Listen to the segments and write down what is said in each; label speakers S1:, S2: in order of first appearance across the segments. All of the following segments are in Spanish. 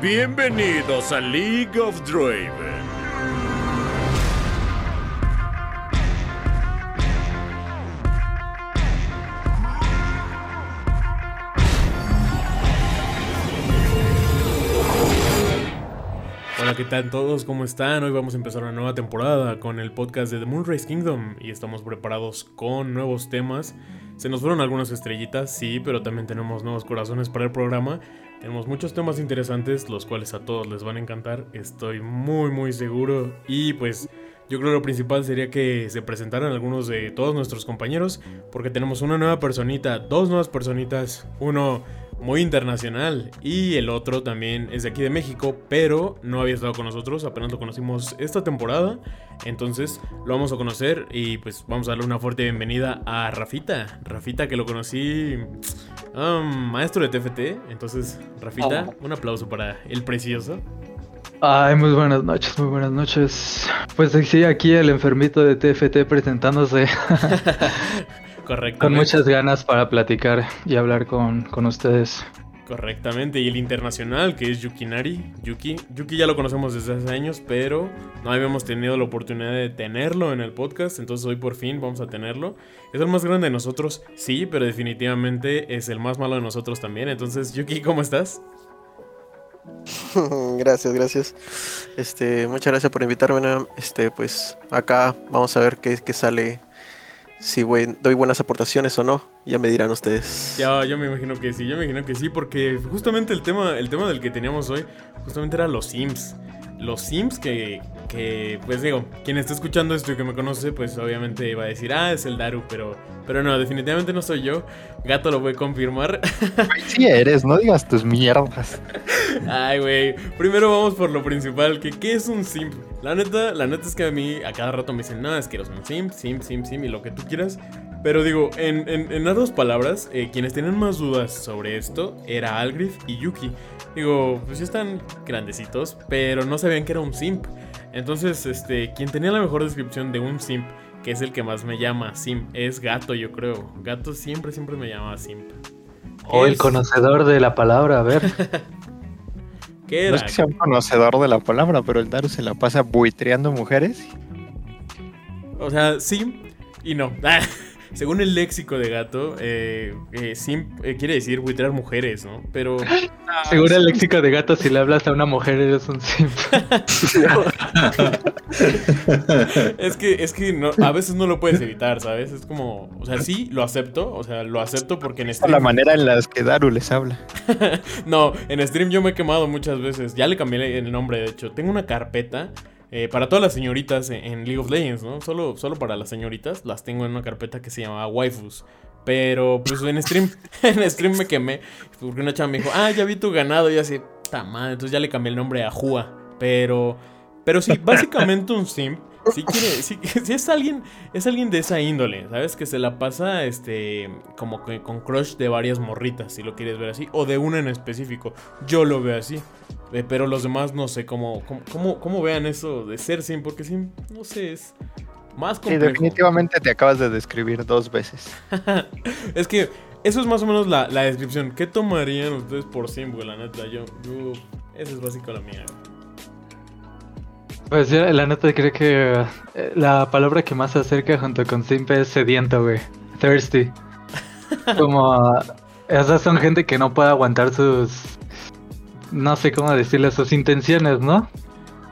S1: Bienvenidos a League of Draven.
S2: Hola, ¿qué tal todos? ¿Cómo están? Hoy vamos a empezar una nueva temporada con el podcast de The Moonrise Kingdom y estamos preparados con nuevos temas. Se nos fueron algunas estrellitas, sí, pero también tenemos nuevos corazones para el programa. Tenemos muchos temas interesantes, los cuales a todos les van a encantar, estoy muy muy seguro. Y pues yo creo que lo principal sería que se presentaran algunos de todos nuestros compañeros, porque tenemos una nueva personita, dos nuevas personitas, uno muy internacional y el otro también es de aquí de México, pero no había estado con nosotros, apenas lo conocimos esta temporada, entonces lo vamos a conocer y pues vamos a darle una fuerte bienvenida a Rafita, Rafita que lo conocí um, maestro de TFT, entonces Rafita, un aplauso para el precioso.
S3: Ay, muy buenas noches, muy buenas noches. Pues sí, aquí el enfermito de TFT presentándose.
S2: Correctamente.
S3: Con muchas ganas para platicar y hablar con, con ustedes.
S2: Correctamente, y el internacional que es Yukinari. Yuki. Yuki ya lo conocemos desde hace años, pero no habíamos tenido la oportunidad de tenerlo en el podcast, entonces hoy por fin vamos a tenerlo. Es el más grande de nosotros, sí, pero definitivamente es el más malo de nosotros también. Entonces, Yuki, ¿cómo estás?
S4: gracias, gracias. Este, muchas gracias por invitarme. Este, pues acá vamos a ver qué, qué sale. Si doy buenas aportaciones o no, ya me dirán ustedes.
S2: Ya, yo me imagino que sí, yo me imagino que sí, porque justamente el tema, el tema del que teníamos hoy, justamente era los Sims los Sims que, que, pues digo, quien está escuchando esto y que me conoce, pues obviamente va a decir, ah, es el Daru, pero, pero no, definitivamente no soy yo. Gato lo voy a confirmar.
S3: Sí eres, no digas tus mierdas.
S2: Ay, güey. Primero vamos por lo principal, que ¿qué es un Sim? La neta, la neta es que a mí a cada rato me dicen, no, es que eres un Sim, Sim, Sim, Sim y lo que tú quieras. Pero digo, en, en, las dos palabras, eh, quienes tienen más dudas sobre esto era Algrif y Yuki. Digo, pues ya están grandecitos, pero no sabían que era un simp. Entonces, este, quien tenía la mejor descripción de un simp, que es el que más me llama simp, es Gato, yo creo. Gato siempre, siempre me llama simp.
S3: O el conocedor de la palabra, a ver.
S4: ¿Qué era? No es que sea un conocedor de la palabra, pero el Daru se la pasa buitreando mujeres.
S2: O sea, sí y no. según el léxico de gato, eh, eh, eh, quiere decir buitrear mujeres, ¿no? Pero.
S3: según el léxico de gato, si le hablas a una mujer, eres un simp.
S2: es que, es que no, a veces no lo puedes evitar, ¿sabes? Es como. O sea, sí, lo acepto. O sea, lo acepto porque en
S4: stream. La manera en la que Daru les habla.
S2: no, en stream yo me he quemado muchas veces. Ya le cambié el nombre, de hecho. Tengo una carpeta eh, para todas las señoritas en, League of Legends, ¿no? Solo, solo para las señoritas las tengo en una carpeta que se llama waifus. Pero pues en stream, en stream me quemé. Porque una chava me dijo, ah, ya vi tu ganado. Y así, ta madre. Entonces ya le cambié el nombre a Jua. Pero, pero sí, básicamente un simp si quiere, si, es alguien, es alguien de esa índole, ¿sabes? Que se la pasa, este, como que con crush de varias morritas, si lo quieres ver así, o de una en específico. Yo lo veo así. Eh, pero los demás no sé cómo, cómo, cómo, vean eso de ser sim, porque sim, no sé, es más complejo.
S4: Sí, definitivamente te acabas de describir dos veces.
S2: es que eso es más o menos la, descripción. ¿Qué tomarían ustedes por sim, güey? La neta, yo, yo, esa es básico la mía,
S3: pues la neta creo que eh, la palabra que más se acerca junto con simple es sediento, güey. Thirsty. Como esas son gente que no puede aguantar sus no sé cómo decirle sus intenciones, ¿no?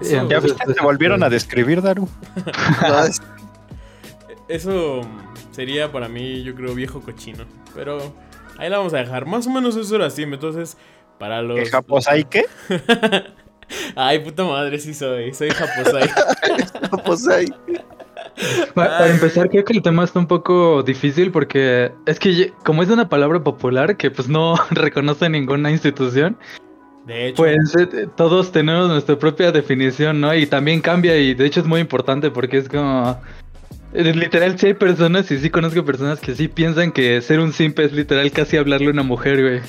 S4: ya viste, te volvieron a describir, Daru.
S2: eso sería para mí, yo creo, viejo cochino. Pero ahí la vamos a dejar. Más o menos eso era así. Entonces, para los. ¿Qué
S4: japosai qué?
S2: Ay, puta madre, sí soy. Soy japosai.
S4: japosai.
S3: Para, empezar, creo que el tema está un poco difícil porque es que como es una palabra popular que pues no reconoce ninguna institución, de hecho. Pues eh, todos tenemos nuestra propia definición, ¿no? Y también cambia y de hecho es muy importante porque es como... Eh, literal, sí hay personas y sí conozco personas que sí piensan que ser un simp es literal casi hablarle a una mujer, güey.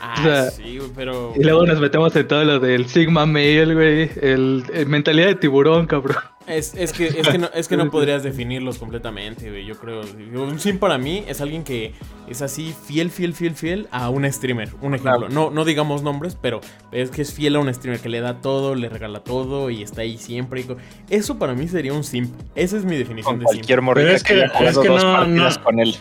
S2: Ah, sí, pero.
S3: Y luego nos metemos en todo lo del Sigma Male, güey. El, mentalidad de tiburón, cabrón.
S2: Es, es, que, es, que no, es que no podrías definirlos completamente, güey. Yo creo. Un sim para mí es alguien que es así fiel, fiel, fiel, fiel a un streamer. Un ejemplo. No, no digamos nombres, pero es que es fiel a un streamer que le da todo, le regala todo y está ahí siempre. Eso para mí sería un simp. Esa es mi definición de
S5: simp. Pero es que, es que no, no, con él.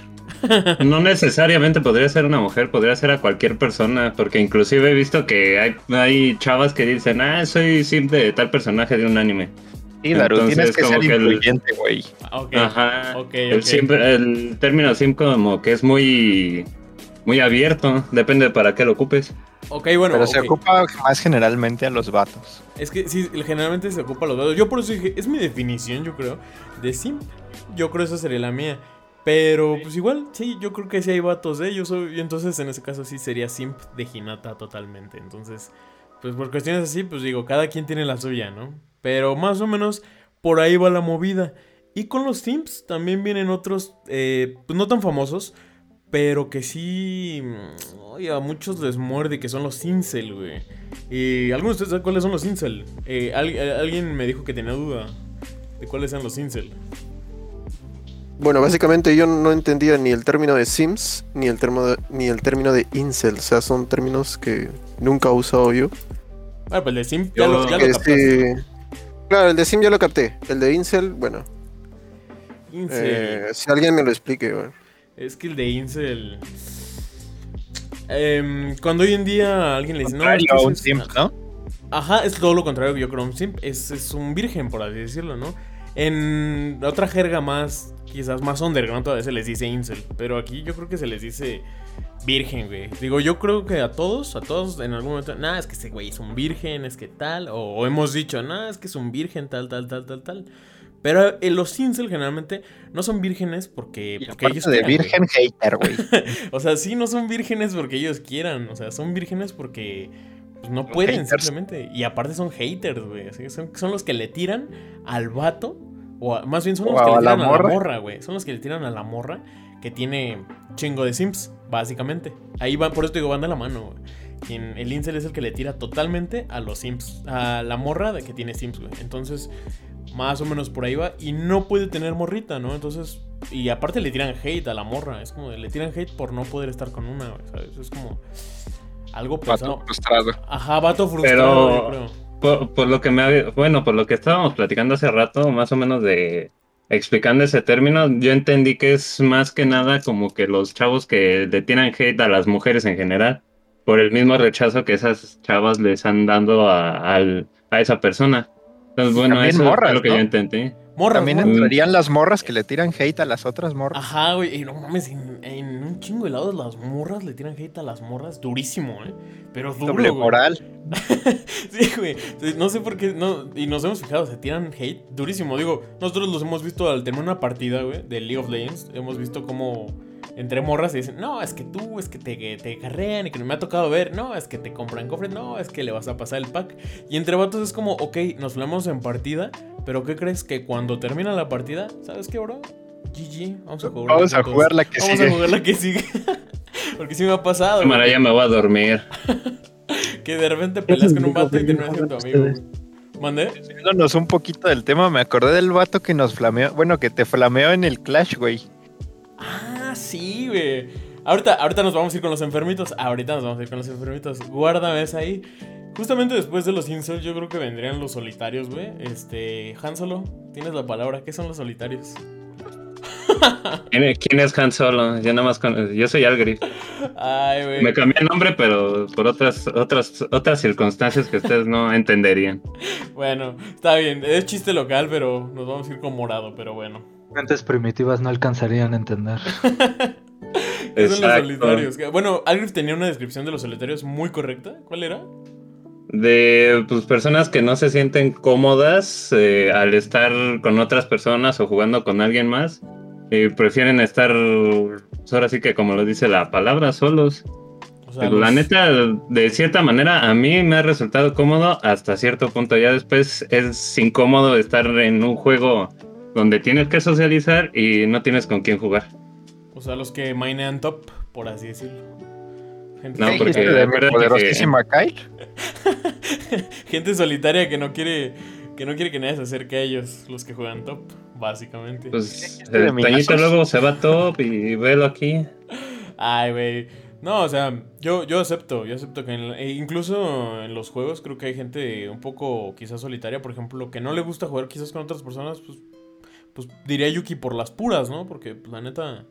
S5: No necesariamente podría ser una mujer, podría ser a cualquier persona, porque inclusive he visto que hay, hay chavas que dicen, ah, soy simp de tal personaje de un anime.
S3: Sí, Daru, tienes que ser influyente, güey.
S5: Ajá. el, el, término sim como que es muy muy abierto, depende para qué lo ocupes.
S2: Ok, bueno.
S3: Pero se ocupa más generalmente a los vatos.
S2: Es que sí, generalmente se ocupa a los vatos. Yo por eso dije, es mi definición, yo creo, de simp. Yo creo que esa sería la mía. Pero pues igual, sí, yo creo que sí hay vatos, ¿eh? Yo soy, y entonces en ese caso sí sería simp de Hinata totalmente. Entonces, pues por cuestiones así, pues digo, cada quien tiene la suya, ¿no? Pero más o menos por ahí va la movida. Y con los simps también vienen otros, eh, pues no tan famosos, pero que sí, oye, a muchos les muerde que son los incel, güey. Y algunos de ustedes saben cuáles son los incel. Eh, eh, alguien me dijo que tenía duda de cuáles eran los incel.
S4: Bueno, básicamente yo no entendía ni el término de Sims ni el, ni el término de Incel. O sea, son términos que nunca he usado yo.
S2: Ah, pues el de Sims ya, lo, ya lo
S4: Claro, el de Sim ya lo capté. El de Incel, bueno. Incel. Eh, si alguien me lo explique, bueno.
S2: Es que el de Incel. Em, cuando hoy en día alguien le dice. No, es
S3: un simp, ¿no?
S2: Ajá, es todo lo contrario que yo creo un simp. Es, es un virgen, por así decirlo, ¿no? En otra jerga más quizás más underground todavía se les dice incel. Pero aquí yo creo que se les dice virgen, güey. Digo, yo creo que a todos, a todos en algún momento, nada, es que ese güey es un virgen, es que tal. O, hemos dicho, nada, es que es un virgen, tal, tal, tal, tal, tal. Pero eh, los incel generalmente no son vírgenes porque, porque
S3: ellos de virgen hater, güey.
S2: o sea, sí, no son vírgenes porque ellos quieran. O sea, son vírgenes porque pues, no pueden simplemente. Y aparte son haters, güey. Son, son los que le tiran al vato o más bien son los que le tiran a la morra, güey. Son los que le tiran a la morra que tiene chingo de simps, básicamente. Ahí van, por eso digo, van de la mano, güey. el incel es el que le tira totalmente a los simps, a la morra de que tiene simps, güey. Entonces, más o menos por ahí va. Y no puede tener morrita, ¿no? Entonces, y aparte le tiran hate a la morra. Es como, le tiran hate por no poder estar con una, güey, ¿sabes? Es como algo pesado.
S3: Vato frustrado.
S2: Ajá, vato frustrado, yo creo.
S5: Por, lo que me bueno, por lo que estábamos platicando hace rato, más o menos de explicando ese término, yo entendí que es más que nada como que los chavos que le tiran hate a las mujeres en general, por el mismo rechazo que esas chavas les han dado a, a esa persona. Entonces, bueno, eso es lo que yo entendí.
S3: También entrarían las morras que le tiran hate a las otras morras.
S2: Ajá, güey. Y no mames, en, un chingo de lados las morras le tiran hate a las morras durísimo, ¿eh? Pero duro. Doble
S3: moral.
S2: sí, güey. No sé por qué. No, y nos hemos fijado, se tiran hate durísimo. Digo, nosotros los hemos visto al tener una partida, güey, de League of Legends. Hemos visto cómo entre morras y dicen, no, es que tú, es que te, te carrean y que no me ha tocado ver, no, es que te compran cofres, no, es que le vas a pasar el pack. Y entre vatos es como, ok, nos hablamos en partida, pero ¿qué crees? Que cuando termina la partida, ¿sabes qué, bro? GG, vamos a jugar.
S3: Vamos a jugar la que
S2: sigue.
S3: Vamos
S2: a jugar la que sigue. Porque sí me ha pasado.
S5: Cámara, ya me voy a dormir.
S2: que de repente peleas con un vato y terminas siendo tu amigo. ¿Mandé?
S3: Siguiéndonos un poquito del tema, me acordé del vato que nos flameó, bueno, que te flameó en el Clash, güey.
S2: Ah, sí, güey. Ahorita, ahorita nos vamos a ir con los enfermitos. Ahorita nos vamos a ir con los enfermitos. Guárdame esa ahí. Justamente después de los incels, yo creo que vendrían los solitarios, güey. Este, Han Solo, tienes la palabra. ¿Qué son los solitarios?
S5: ¿Quién es Han Solo? Yo nada más yo soy Algri.
S2: Ay, güey.
S5: Me cambié el nombre, pero por otras, otras, otras circunstancias que ustedes no entenderían.
S2: Bueno, está bien. Es chiste local, pero nos vamos a ir con morado, pero bueno.
S3: Mentes primitivas no alcanzarían a entender.
S2: son los solitarios? Bueno, Algrif tenía una descripción de los solitarios muy correcta. ¿Cuál era?
S5: De pues, personas que no se sienten cómodas eh, al estar con otras personas o jugando con alguien más. Y prefieren estar, pues, ahora sí que como lo dice la palabra, solos. La neta, de cierta manera, a mí me ha resultado cómodo hasta cierto punto. Ya después es incómodo estar en un juego donde tienes que socializar y no tienes con quién jugar.
S2: O sea, los que minean top, por así decirlo.
S5: Gente no, porque de
S3: poderosísima Kyle.
S2: Gente solitaria que no quiere que no quiere que nadie se acerque a ellos, los que juegan top, básicamente.
S5: Pues el Tañito luego se va top y velo aquí.
S2: Ay, güey. No, o sea, yo, yo acepto, yo acepto que e incluso en los juegos creo que hay gente un poco quizás solitaria, por ejemplo, que no le gusta jugar quizás con otras personas, pues, pues diría Yuki por las puras, ¿no? Porque pues, la neta,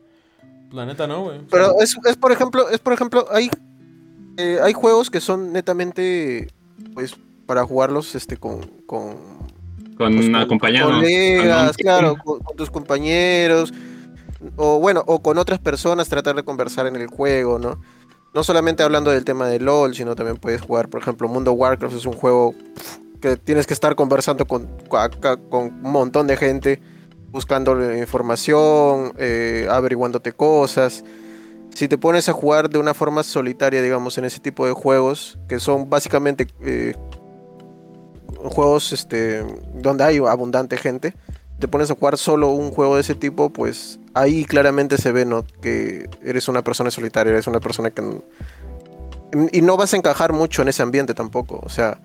S2: la neta no, güey.
S4: Pero es, es, por ejemplo, es por ejemplo, hay, eh, hay juegos que son netamente, pues, para jugarlos este con... con,
S5: con, pues,
S4: colegas, claro, con tus compañeros o bueno, o con otras personas tratar de conversar en el juego, ¿no? No solamente hablando del tema de LOL, sino también puedes jugar, por ejemplo, Mundo Warcraft es un juego que tienes que estar conversando con, con un montón de gente, buscando información, eh, averiguándote cosas. Si te pones a jugar de una forma solitaria, digamos, en ese tipo de juegos, que son básicamente eh, juegos este, donde hay abundante gente, te pones a jugar solo un juego de ese tipo, pues ahí claramente se ve, ¿no? Que eres una persona solitaria, eres una persona que... Y no vas a encajar mucho en ese ambiente tampoco. O sea,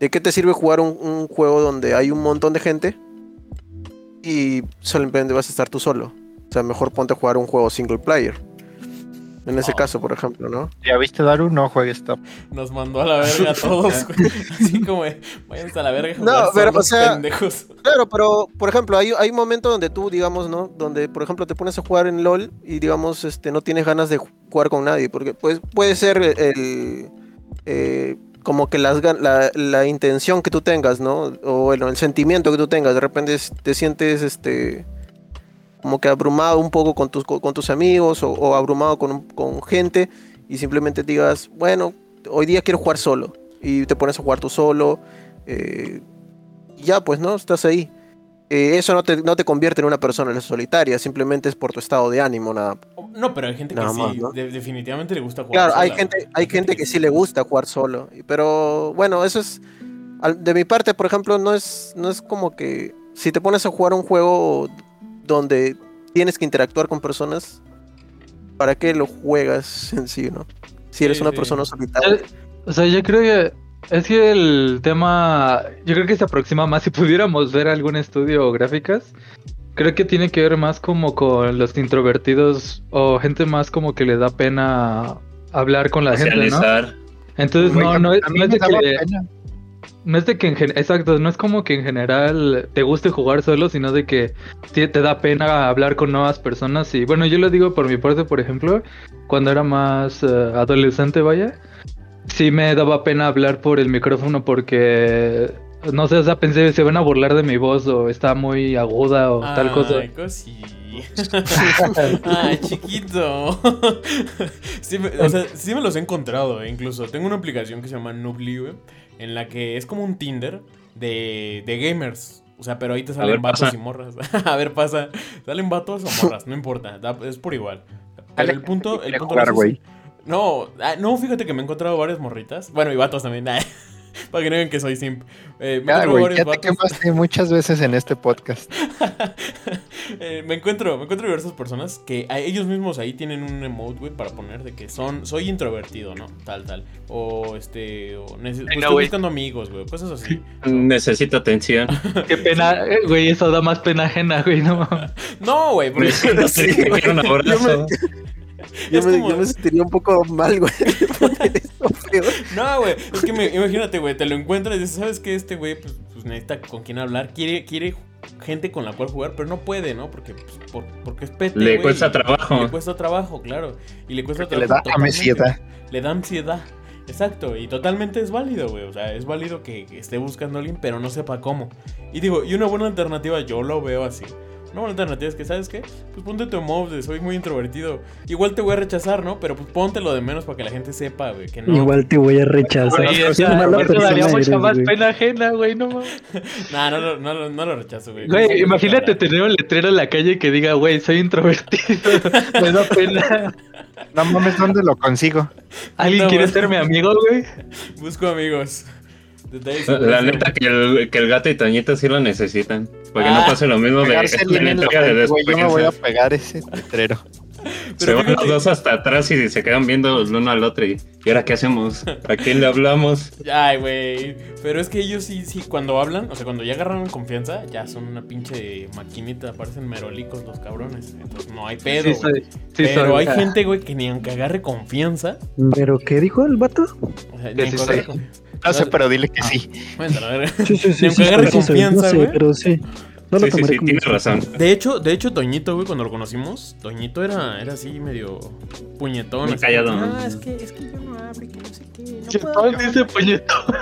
S4: ¿de qué te sirve jugar un, juego donde hay un montón de gente y solamente vas a estar tú solo? O sea, mejor ponte a jugar un juego single player. En ese caso, por ejemplo, ¿no?
S6: ¿Ya viste Daru? No juegues top.
S2: Nos mandó a la verga a todos, Así como, váyanse a la verga.
S4: No, pero, o sea, claro, pero, por ejemplo, hay, hay un momento donde tú, digamos, ¿no? Donde, por ejemplo, te pones a jugar en LOL y, digamos, este, no tienes ganas de jugar con nadie. Porque, pues, puede ser el... Eh, como que las, la, la, intención que tú tengas, ¿no? O bueno, el sentimiento que tú tengas. De repente te sientes, este como que abrumado un poco con tus, con tus amigos o, abrumado con, con, gente y simplemente digas, bueno, hoy día quiero jugar solo y te pones a jugar tú solo. Eh, ya, pues, ¿no? Estás ahí. Eh, eso no te, no te, convierte en una persona solitaria, simplemente es por tu estado de ánimo, nada.
S2: No, pero hay gente que sí, definitivamente le gusta jugar
S4: Claro, hay gente, hay gente que sí le gusta jugar solo, pero bueno, eso es, de mi parte, por ejemplo, no es, no es como que si te pones a jugar un juego donde tienes que interactuar con personas, ¿para qué lo juegas en sí, no? Si eres una persona solitaria.
S3: O sea, yo creo que es que el tema, yo creo que se aproxima más si pudiéramos ver algún estudio o gráficas. Creo que tiene que ver más como con los introvertidos o gente más como que le da pena hablar con la gente, ¿no? Entonces no, no, es de que no es de que en exacto, no es como que en general te guste jugar solo, sino de que te da pena hablar con nuevas personas y bueno, yo lo digo por mi parte, por ejemplo, cuando era más eh, adolescente, vaya, sí me daba pena hablar por el micrófono porque no sé, o sea, pensé se van a burlar de mi voz o está muy aguda o tal cosa.
S2: Ay, chiquito. sí, me, o sea, sí me los he encontrado, eh, incluso. Tengo una aplicación que se llama güey en la que es como un Tinder de, de gamers. O sea, pero ahí te salen vatos y morras. a ver, pasa. Salen vatos o morras, no importa. es por igual. Pero el punto. El punto no, ah, no, fíjate que me he encontrado varias morritas. Bueno, y vatos también. Para que no vean que soy simp.
S6: Eh, me güey, ya te quemaste muchas veces en este podcast.
S2: Eh, me encuentro, me encuentro diversas personas que ellos mismos ahí tienen un emote, güey, para poner de que son, soy introvertido, ¿no? Tal, tal. O este, o pues, estoy buscando amigos, güey, cosas así.
S5: Necesito atención.
S3: Qué pena, eh, güey, eso da más pena ajena, güey, no.
S2: no, güey, porque sí,
S4: un abrazo. Yo me, yo me, sentiría un poco mal, güey.
S2: no, güey. Es que imagínate, güey. Te lo encuentras y dices, ¿sabes qué? Este güey pues, pues, necesita con quién hablar. Quiere, quiere gente con la cual jugar, pero no puede, ¿no? Porque, pues, porque es pete.
S5: Le cuesta trabajo.
S2: Le cuesta trabajo, claro. Y le cuesta
S6: trabajo. Le da ansiedad.
S2: Le da ansiedad. Exacto, y totalmente es válido, güey. O sea, es válido que, que esté buscando a alguien, pero no sepa cómo. Y digo, y una buena alternativa, yo lo veo así. Una buena alternativa es que, ¿sabes qué? Pues ponte tu emote soy muy introvertido. Igual te voy a rechazar, ¿no? Pero pues póntelo de menos para que la gente sepa, güey, que no.
S3: Igual te voy a rechazar. Oye, o sea, daría mucha más pena ajena, güey, no mames.
S2: nah, no, no, no, no, lo rechazo, güey.
S3: Güey, imagínate tener un letrero en la calle que diga, güey, soy introvertido. Me da pena.
S6: No mames, ¿dónde lo consigo?
S3: ¿Alguien quiere ser mi amigo, güey?
S2: Busco amigos.
S5: La neta que el, que el gato y Toñito sí lo necesitan. Porque no ah. pase lo mismo de,
S6: de, de Yo me voy a pegar ese letrero.
S5: se van los dos hasta atrás y se quedan viendo el uno al otro. Y, ¿y ahora qué hacemos? ¿A quién le hablamos?
S2: Ay, güey. Pero es que ellos sí, sí, cuando hablan, o sea, cuando ya agarran confianza, ya son una pinche maquinita. Parecen merolicos los cabrones. Entonces no hay pedo. Sí, Pero hay gente, güey, que ni aunque agarre confianza.
S7: ¿Pero qué dijo el vato?
S4: O sea, ni sé, pero dile que ah, sí.
S2: Bueno, a ver. Sí, sí, sí, confianza, güey.
S7: pero sí.
S5: No sí, sí, sí, tienes razón.
S2: De hecho, de hecho, Toñito, güey, cuando lo conocimos, Toñito era, era así medio puñetón. Muy
S5: callado.
S2: Ah, es que, es que yo no hablo, que no sé qué. No puedo.
S3: dice puñetón.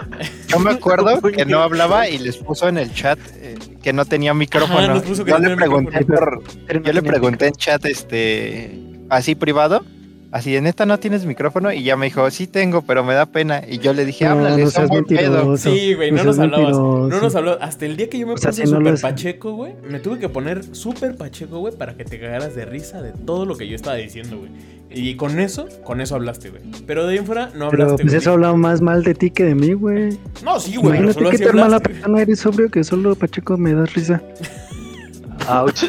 S6: Yo me acuerdo que no hablaba y les puso en el chat eh, que no tenía micrófono. Ajá, yo le pregunté por, yo le pregunté en chat, este, así privado Así, en esta no tienes micrófono. Y ya me dijo, sí tengo, pero me da pena. Y yo le dije, háblale, no
S2: seas pedo. Sí, güey, no, nos hablabas. No nos habló. Hasta el día que yo me puse súper pacheco, güey, me tuve que poner súper pacheco, güey, para que te cagaras de risa de todo lo que yo estaba diciendo, güey. Y con eso, con eso hablaste, güey. Pero de ahí en fuera no hablaste.
S7: Pero pues eso hablaba más mal de ti que de mí, güey.
S2: No, sí, güey.
S7: Imagínate que tan mala persona eres sobrio que solo Pacheco me das risa.
S3: Ouch.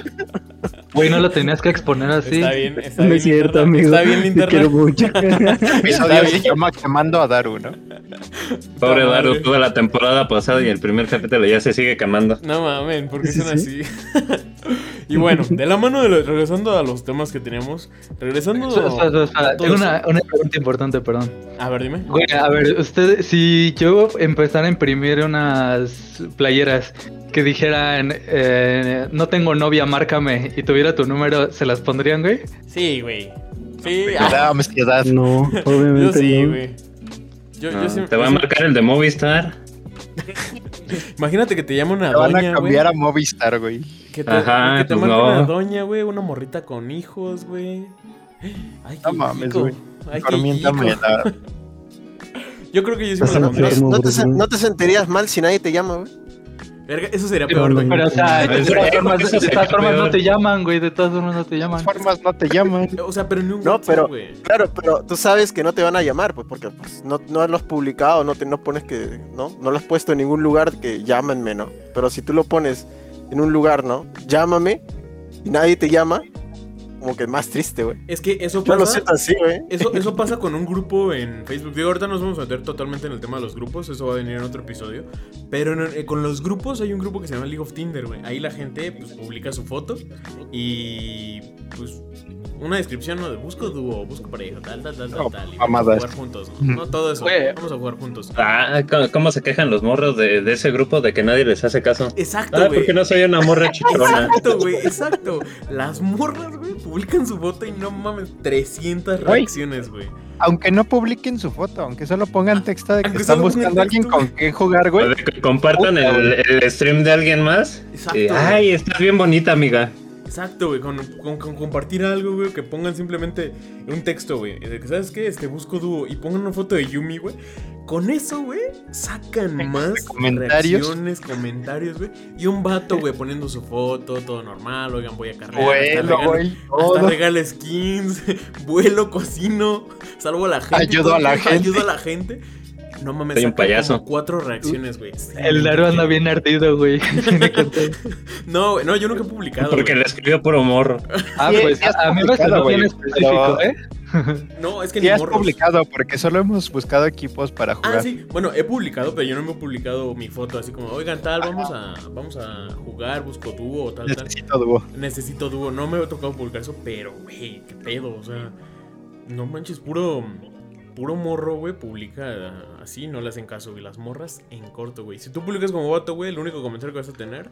S3: Güey, no lo tenías que exponer así.
S2: Está bien, está
S7: bien. es cierto, amigo.
S2: Está bien, internet.
S7: Te quiero mucho.
S6: episodio se llama Quemando a Daru, ¿no?
S5: Pobre Daru, toda la temporada pasada y el primer capítulo ya se sigue quemando.
S2: No mames, ¿por qué son así? y bueno, de la mano de lo, regresando a los temas que teníamos, regresando.
S3: Tengo una, una pregunta importante, perdón.
S2: A ver, dime.
S3: Güey, a ver, usted, si yo empezara a imprimir unas playeras que dijeran, eh, no tengo novia, márcame, y tuviera tu número, ¿se las pondrían, güey?
S2: Sí, güey. Sí.
S6: Ah.
S7: No, obviamente
S2: yo sí, güey.
S5: Yo, yo sí, ¿Te va a marcar el de Movistar?
S2: Imagínate que te llama una
S6: te
S2: doña,
S6: van a cambiar a Movistar, güey.
S2: Que te, Ajá, que te pues marque una doña, güey, una morrita con hijos, güey.
S6: Ay, qué no mames, güey.
S2: Yo creo que yo sí me lo
S4: ¿No, te, ¿No te sentirías mal si nadie te llama, güey?
S2: Eso sería peor, güey.
S3: Pero, o sea, de todas formas, de todas formas no te llaman, güey. De todas formas no te llaman.
S6: De todas formas no te llaman.
S2: O sea, pero en un
S4: No, pero, claro, pero tú sabes que no te van a llamar, pues, porque pues, no, no lo has publicado, no, te, no pones que, ¿no? No lo has puesto en ningún lugar que llámenme, ¿no? Pero si tú lo pones en un lugar, ¿no? Llámame y nadie te llama, como que más triste, güey.
S2: Es que eso pasa.
S4: No lo sé así, güey.
S2: Eso, eso pasa con un grupo en Facebook. Digo, ahorita nos vamos a meter totalmente en el tema de los grupos. Eso va a venir en otro episodio. Pero eh, con los grupos hay un grupo que se llama League of Tinder, güey. Ahí la gente pues, publica su foto y pues una descripción ¿no? de busco dúo, busco pareja, tal, tal, tal, tal, tal. Y vamos a jugar juntos, ¿no? no todo eso. Vamos a jugar juntos.
S5: Ah, ¿cómo se quejan los morros de, de, ese grupo de que nadie les hace caso?
S2: Exacto,
S5: ah, porque no soy una morra chichona.
S2: Exacto, güey, exacto. Las morras, güey, publican su foto y no mames, 300 reacciones, güey.
S6: Aunque no publiquen su foto, aunque solo pongan texto de que están buscando a alguien con quien jugar, güey.
S5: Que compartan el, el, stream de alguien más. Exacto. Ay, estás bien bonita, amiga.
S2: Exacto, güey, con, compartir algo, güey, que pongan simplemente un texto, güey. ¿Sabes qué? Este, busco dúo y pongan una foto de Yumi, güey. Con eso, güey, sacan más
S6: comentarios?
S2: reacciones, comentarios, güey. Y un vato, güey, poniendo su foto, todo normal, oigan, voy a cargar.
S6: Vuelo, güey.
S2: Hasta regala skins, vuelo, cocino, salvo a la gente.
S6: Ayudo a la gente.
S2: Ayudo a la gente. No mames,
S5: Soy un payaso.
S2: Como cuatro reacciones, güey.
S3: el Daru anda bien ardido, güey.
S2: no, güey, no, yo nunca he publicado.
S5: Porque le escribió por humor.
S3: Ah, pues a, mí me salió bien específico, ¿eh?
S2: No, es que
S6: ni has publicado, porque solo hemos buscado equipos para jugar.
S2: Ah, sí. Bueno, he publicado, pero yo no me he publicado mi foto así como, oigan, tal, vamos a, vamos a jugar, busco dúo o tal,
S6: Necesito dúo.
S2: Necesito dúo. No me he tocado publicar eso, pero, güey, qué pedo. O sea, no manches, puro puro morro, güey, publica así, no le hacen caso, güey. Las morras en corto, güey. Si tú publicas como vato, güey, el único comentario que vas a tener,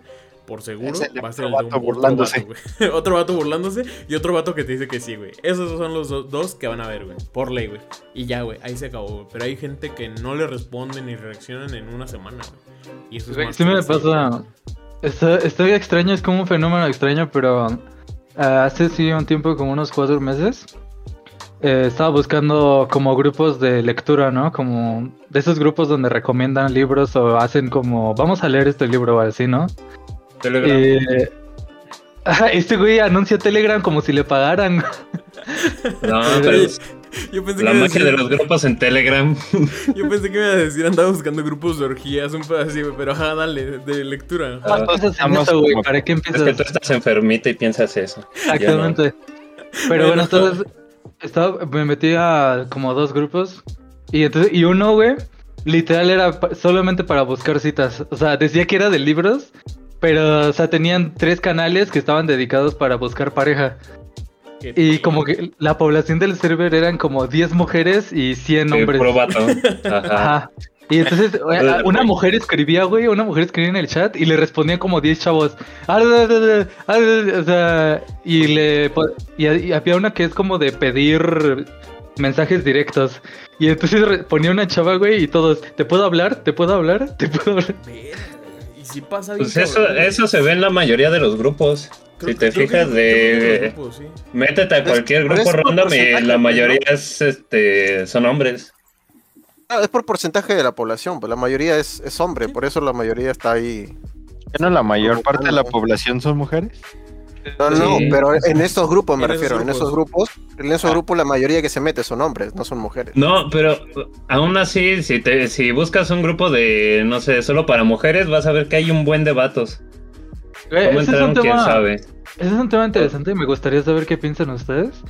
S2: por seguro, va a ser el de un
S6: burlándose.
S2: Otro vato, otro vato burlándose y otro vato que te dice que sí, güey. Esos son los dos que van a ver, güey. Por ley, güey. Y ya, güey, ahí se acabó, güey. Pero hay gente que no le responden ni reaccionan en una semana, güey. Y eso es más
S3: Sí me pasa. Está, está extraño, es como un fenómeno extraño, pero uh, hace sí un tiempo, como unos cuatro meses, eh, estaba buscando como grupos de lectura, ¿no? Como de esos grupos donde recomiendan libros o hacen como, vamos a leer este libro o así, ¿no?
S5: Telegram.
S3: Eh, este güey anuncia Telegram como si le pagaran.
S5: No, pero yo pensé la que magia de los grupos en Telegram.
S2: Yo pensé que me iba a decir andaba buscando grupos de orgías, un pedacito, pero ajá, dale, de lectura.
S3: ¿Para qué empiezas?
S5: Es que tú estás enfermita y piensas eso.
S3: Exactamente. Pero bueno, entonces estaba, me metí a como dos grupos. Y entonces, y uno, güey, literal era solamente para buscar citas. O sea, decía que era de libros, pero, o sea, tenían tres canales que estaban dedicados para buscar pareja. Y como que la población del server eran como 10 mujeres y 100 hombres. Ajá. Y entonces una mujer escribía, güey, una mujer escribía en el chat y le respondían como 10 chavos. O sea, y le y había una que es como de pedir mensajes directos. Y entonces ponía una chava, güey, y todos, ¿te puedo hablar? ¿Te puedo hablar? ¿Te puedo hablar?
S5: Pues eso, eso se ve en la mayoría de los grupos. si te fijas de... Métete a cualquier grupo random y la mayoría es, este, son hombres.
S4: Ah, es por porcentaje de la población, pues la mayoría es, es hombre, por eso la mayoría está ahí.
S6: ¿No la mayor parte de la población son mujeres?
S4: No, no, pero en estos grupos me refiero, en esos grupos, en esos ah. grupos la mayoría que se mete son hombres, no son mujeres.
S5: No, pero aún así, si te, si buscas un grupo de, no sé, solo para mujeres, vas a ver que hay un buen de vatos.
S3: ¿Cómo entraron? ¿Quién sabe? Ese es un tema interesante y me gustaría saber qué piensan ustedes.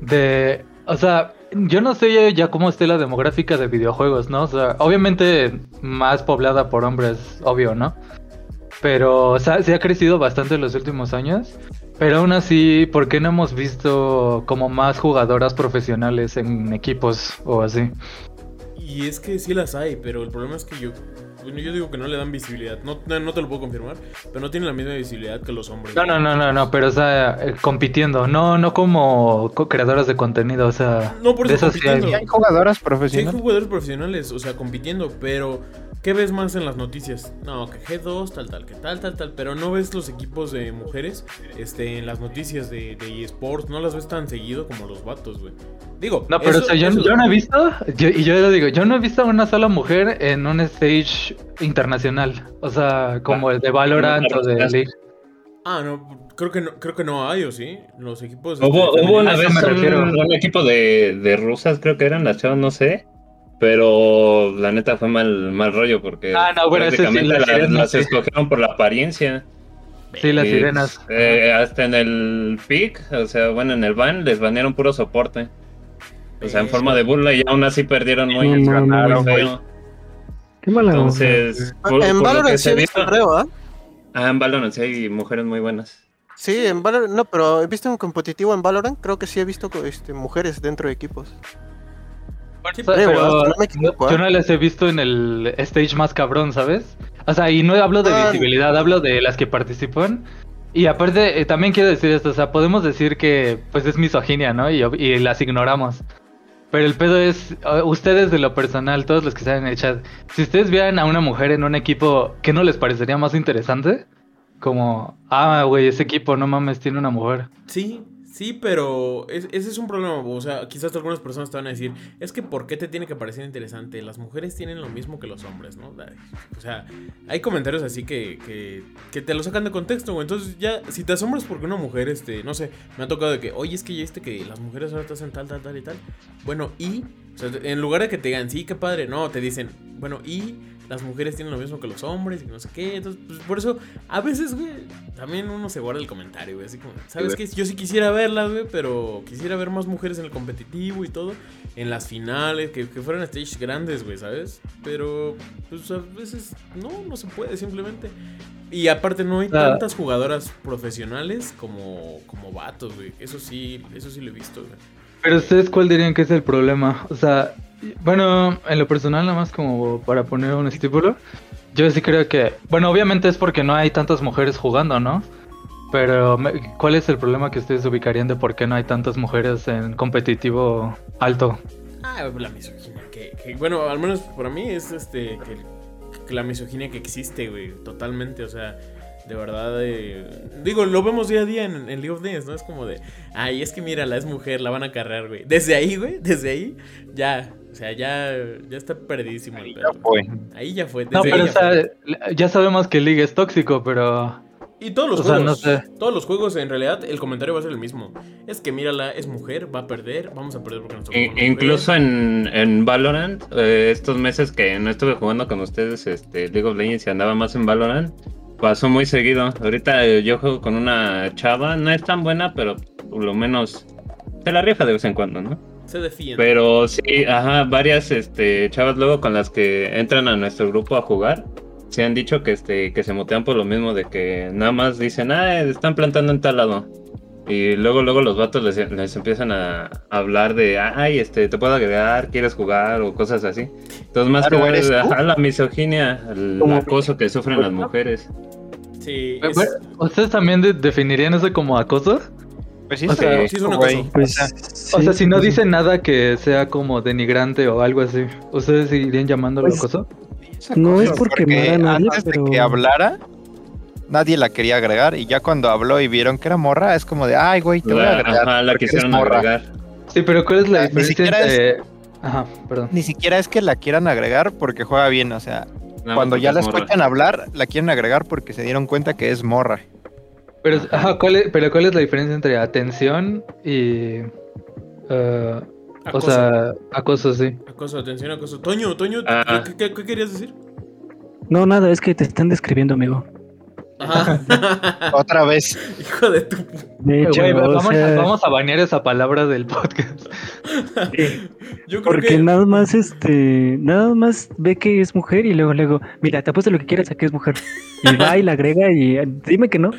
S3: De, o sea, yo no sé ya cómo esté la demográfica de videojuegos, ¿no? O sea, obviamente más poblada por hombres, obvio, ¿no? Pero o sea, se ha crecido bastante en los últimos años. Pero aún así, ¿por qué no hemos visto como más jugadoras profesionales en equipos o así?
S2: Y es que sí las hay, pero el problema es que yo yo digo que no le dan visibilidad. No, no, te lo puedo confirmar, pero no tienen la misma visibilidad que los hombres.
S3: No, no, no, no, no pero o sea, eh, compitiendo. No, no como creadoras de contenido, o sea.
S2: No, por eso
S6: hay. hay jugadoras profesionales.
S2: hay jugadores profesionales, o sea, compitiendo, pero ¿Qué ves más en las noticias? No, que G2, tal, tal, que tal, tal, tal. Pero no ves los equipos de mujeres este, en las noticias de, de eSports. No las ves tan seguido como los vatos, güey. Digo.
S3: No, pero yo, no he visto. y yo lo digo, yo no he visto a una sola mujer en un stage internacional. O sea, como el de Valorant o de League.
S2: Ah, no, creo que no, creo que no hay, ¿o sí? Los equipos.
S5: Hubo, hubo una vez un, equipo de, de rusas, creo que eran las chavas, no sé pero la neta fue mal, mal rollo porque
S3: ah, no, bueno,
S5: las, escogieron por la apariencia.
S3: Sí, las sirenas.
S5: Eh, hasta en el pick, o sea, bueno, en el van les banearon puro soporte. O sea, en forma de burla y aún así perdieron muy no, no, feo.
S7: Qué mala
S5: Entonces,
S4: en Valorant sí he visto ¿ah?
S5: Ah, en Valorant sí hay mujeres muy buenas.
S4: Sí, en Valorant, no, pero he visto un competitivo en Valorant, creo que sí he visto este, mujeres dentro de equipos
S3: pero yo ¿eh? no las he visto en el stage más cabrón, ¿sabes? O sea, y no hablo de ah. visibilidad, hablo de las que participan. Y aparte, eh, también quiero decir esto, o sea, podemos decir que pues es misoginia, ¿no? Y, y las ignoramos. Pero el pedo es, ustedes de lo personal, todos los que están en el chat, si ustedes vieran a una mujer en un equipo, ¿qué no les parecería más interesante? Como, ah, güey, ese equipo, no mames, tiene una mujer.
S2: Sí, Sí, pero ese es un problema. O sea, quizás algunas personas te van a decir, es que ¿por qué te tiene que parecer interesante? Las mujeres tienen lo mismo que los hombres, ¿no? O sea, hay comentarios así que, que, que te lo sacan de contexto, güey. Entonces ya, si te asombras porque una mujer, este, no sé, me ha tocado de que, oye, es que ya viste que las mujeres ahora te hacen tal, tal, tal y tal. Bueno, y, o sea, en lugar de que te digan, sí, qué padre, no, te dicen, bueno, y las mujeres tienen lo mismo que los hombres y no sé qué. Entonces, pues por eso, a veces, güey, también uno se guarda el comentario, güey. Así como, ¿sabes qué? Yo sí quisiera verlas, güey, pero quisiera ver más mujeres en el competitivo y todo. En las finales, que, que fueran stages grandes, güey, ¿sabes? Pero, pues a veces, no, no se puede, simplemente. Y aparte no hay ah. tantas jugadoras profesionales como, como vatos, güey. Eso sí, eso sí lo he visto, güey.
S3: Pero ustedes cuál dirían que es el problema? O sea, bueno, en lo personal, nada más como para poner un estímulo, yo sí creo que, bueno, obviamente es porque no hay tantas mujeres jugando, ¿no? Pero, ¿cuál es el problema que ustedes ubicarían de por qué no hay tantas mujeres en competitivo alto?
S2: Ah, la misoginia, que, bueno, al menos para mí es este, que, la misoginia que existe, güey, totalmente, o sea, de verdad, eh, digo, lo vemos día a día en, League of Legends, ¿no? Es como de, ay, es que mira, la es mujer, la van a cargar, güey. Desde ahí, güey, desde ahí, ya, o sea, ya, ya está perdidísimo
S6: Ahí ya fue.
S2: Ahí ya fue.
S3: No, pero ya sabemos que League es tóxico, pero...
S2: Y todos los juegos, todos los juegos en realidad el comentario va a ser el mismo. Es que mírala, es mujer, va a perder, vamos a perder porque
S5: nosotros e Incluso en, en, Valorant, eh, estos meses que no estuve jugando con ustedes, este, League of Legends y andaba más en Valorant, pasó muy seguido. Ahorita eh, yo juego con una chava, no es tan buena, pero por lo menos se la rifa de vez en cuando, ¿no?
S2: Se defiende.
S5: Pero sí, ajá, varias este, chavas luego con las que entran a nuestro grupo a jugar, se han dicho que, este, que se motean por lo mismo de que nada más dicen, ah, están plantando en tal lado. Y luego, luego los vatos les, empiezan a hablar de, ay, este, te puedo agregar, quieres jugar o cosas así. Entonces, más que ver, la misoginia, el acoso que sufren las mujeres.
S2: Sí.
S3: ¿Ustedes también definirían eso como acoso?
S2: Pues sí, o sea, sí, es.
S3: Pues, o sea, si no dicen nada que sea como denigrante o algo así, ¿ustedes seguirían llamándolo pues, acoso?
S7: No es porque,
S6: antes de que hablara, nadie la quería agregar y ya cuando habló y vieron que era morra, es como de, ay, güey, te voy a agregar.
S5: Ajá, la quisieron agregar.
S3: Sí, pero ¿cuál es la diferencia entre... Ajá, perdón.
S6: Ni siquiera es que la quieran agregar porque juega bien, o sea, cuando ya la escuchan hablar, la quieren agregar porque se dieron cuenta que es morra.
S3: Pero, ajá, ¿cuál es, pero ¿cuál es la diferencia entre atención y... Uh, o sea, acoso, sí.
S2: Acoso, atención, acoso. Toño, Toño, ah. ¿qué, qué, querías decir?
S7: No, nada, es que te están describiendo, amigo.
S6: Otra vez.
S2: Hijo de tu.
S3: De hecho, vamos, a, banear esa palabra del podcast.
S7: Yo creo Porque nada más este, nada más ve que es mujer y luego luego, mira, te apuesto lo que quieras a que es mujer. Y va y la agrega y dime que no.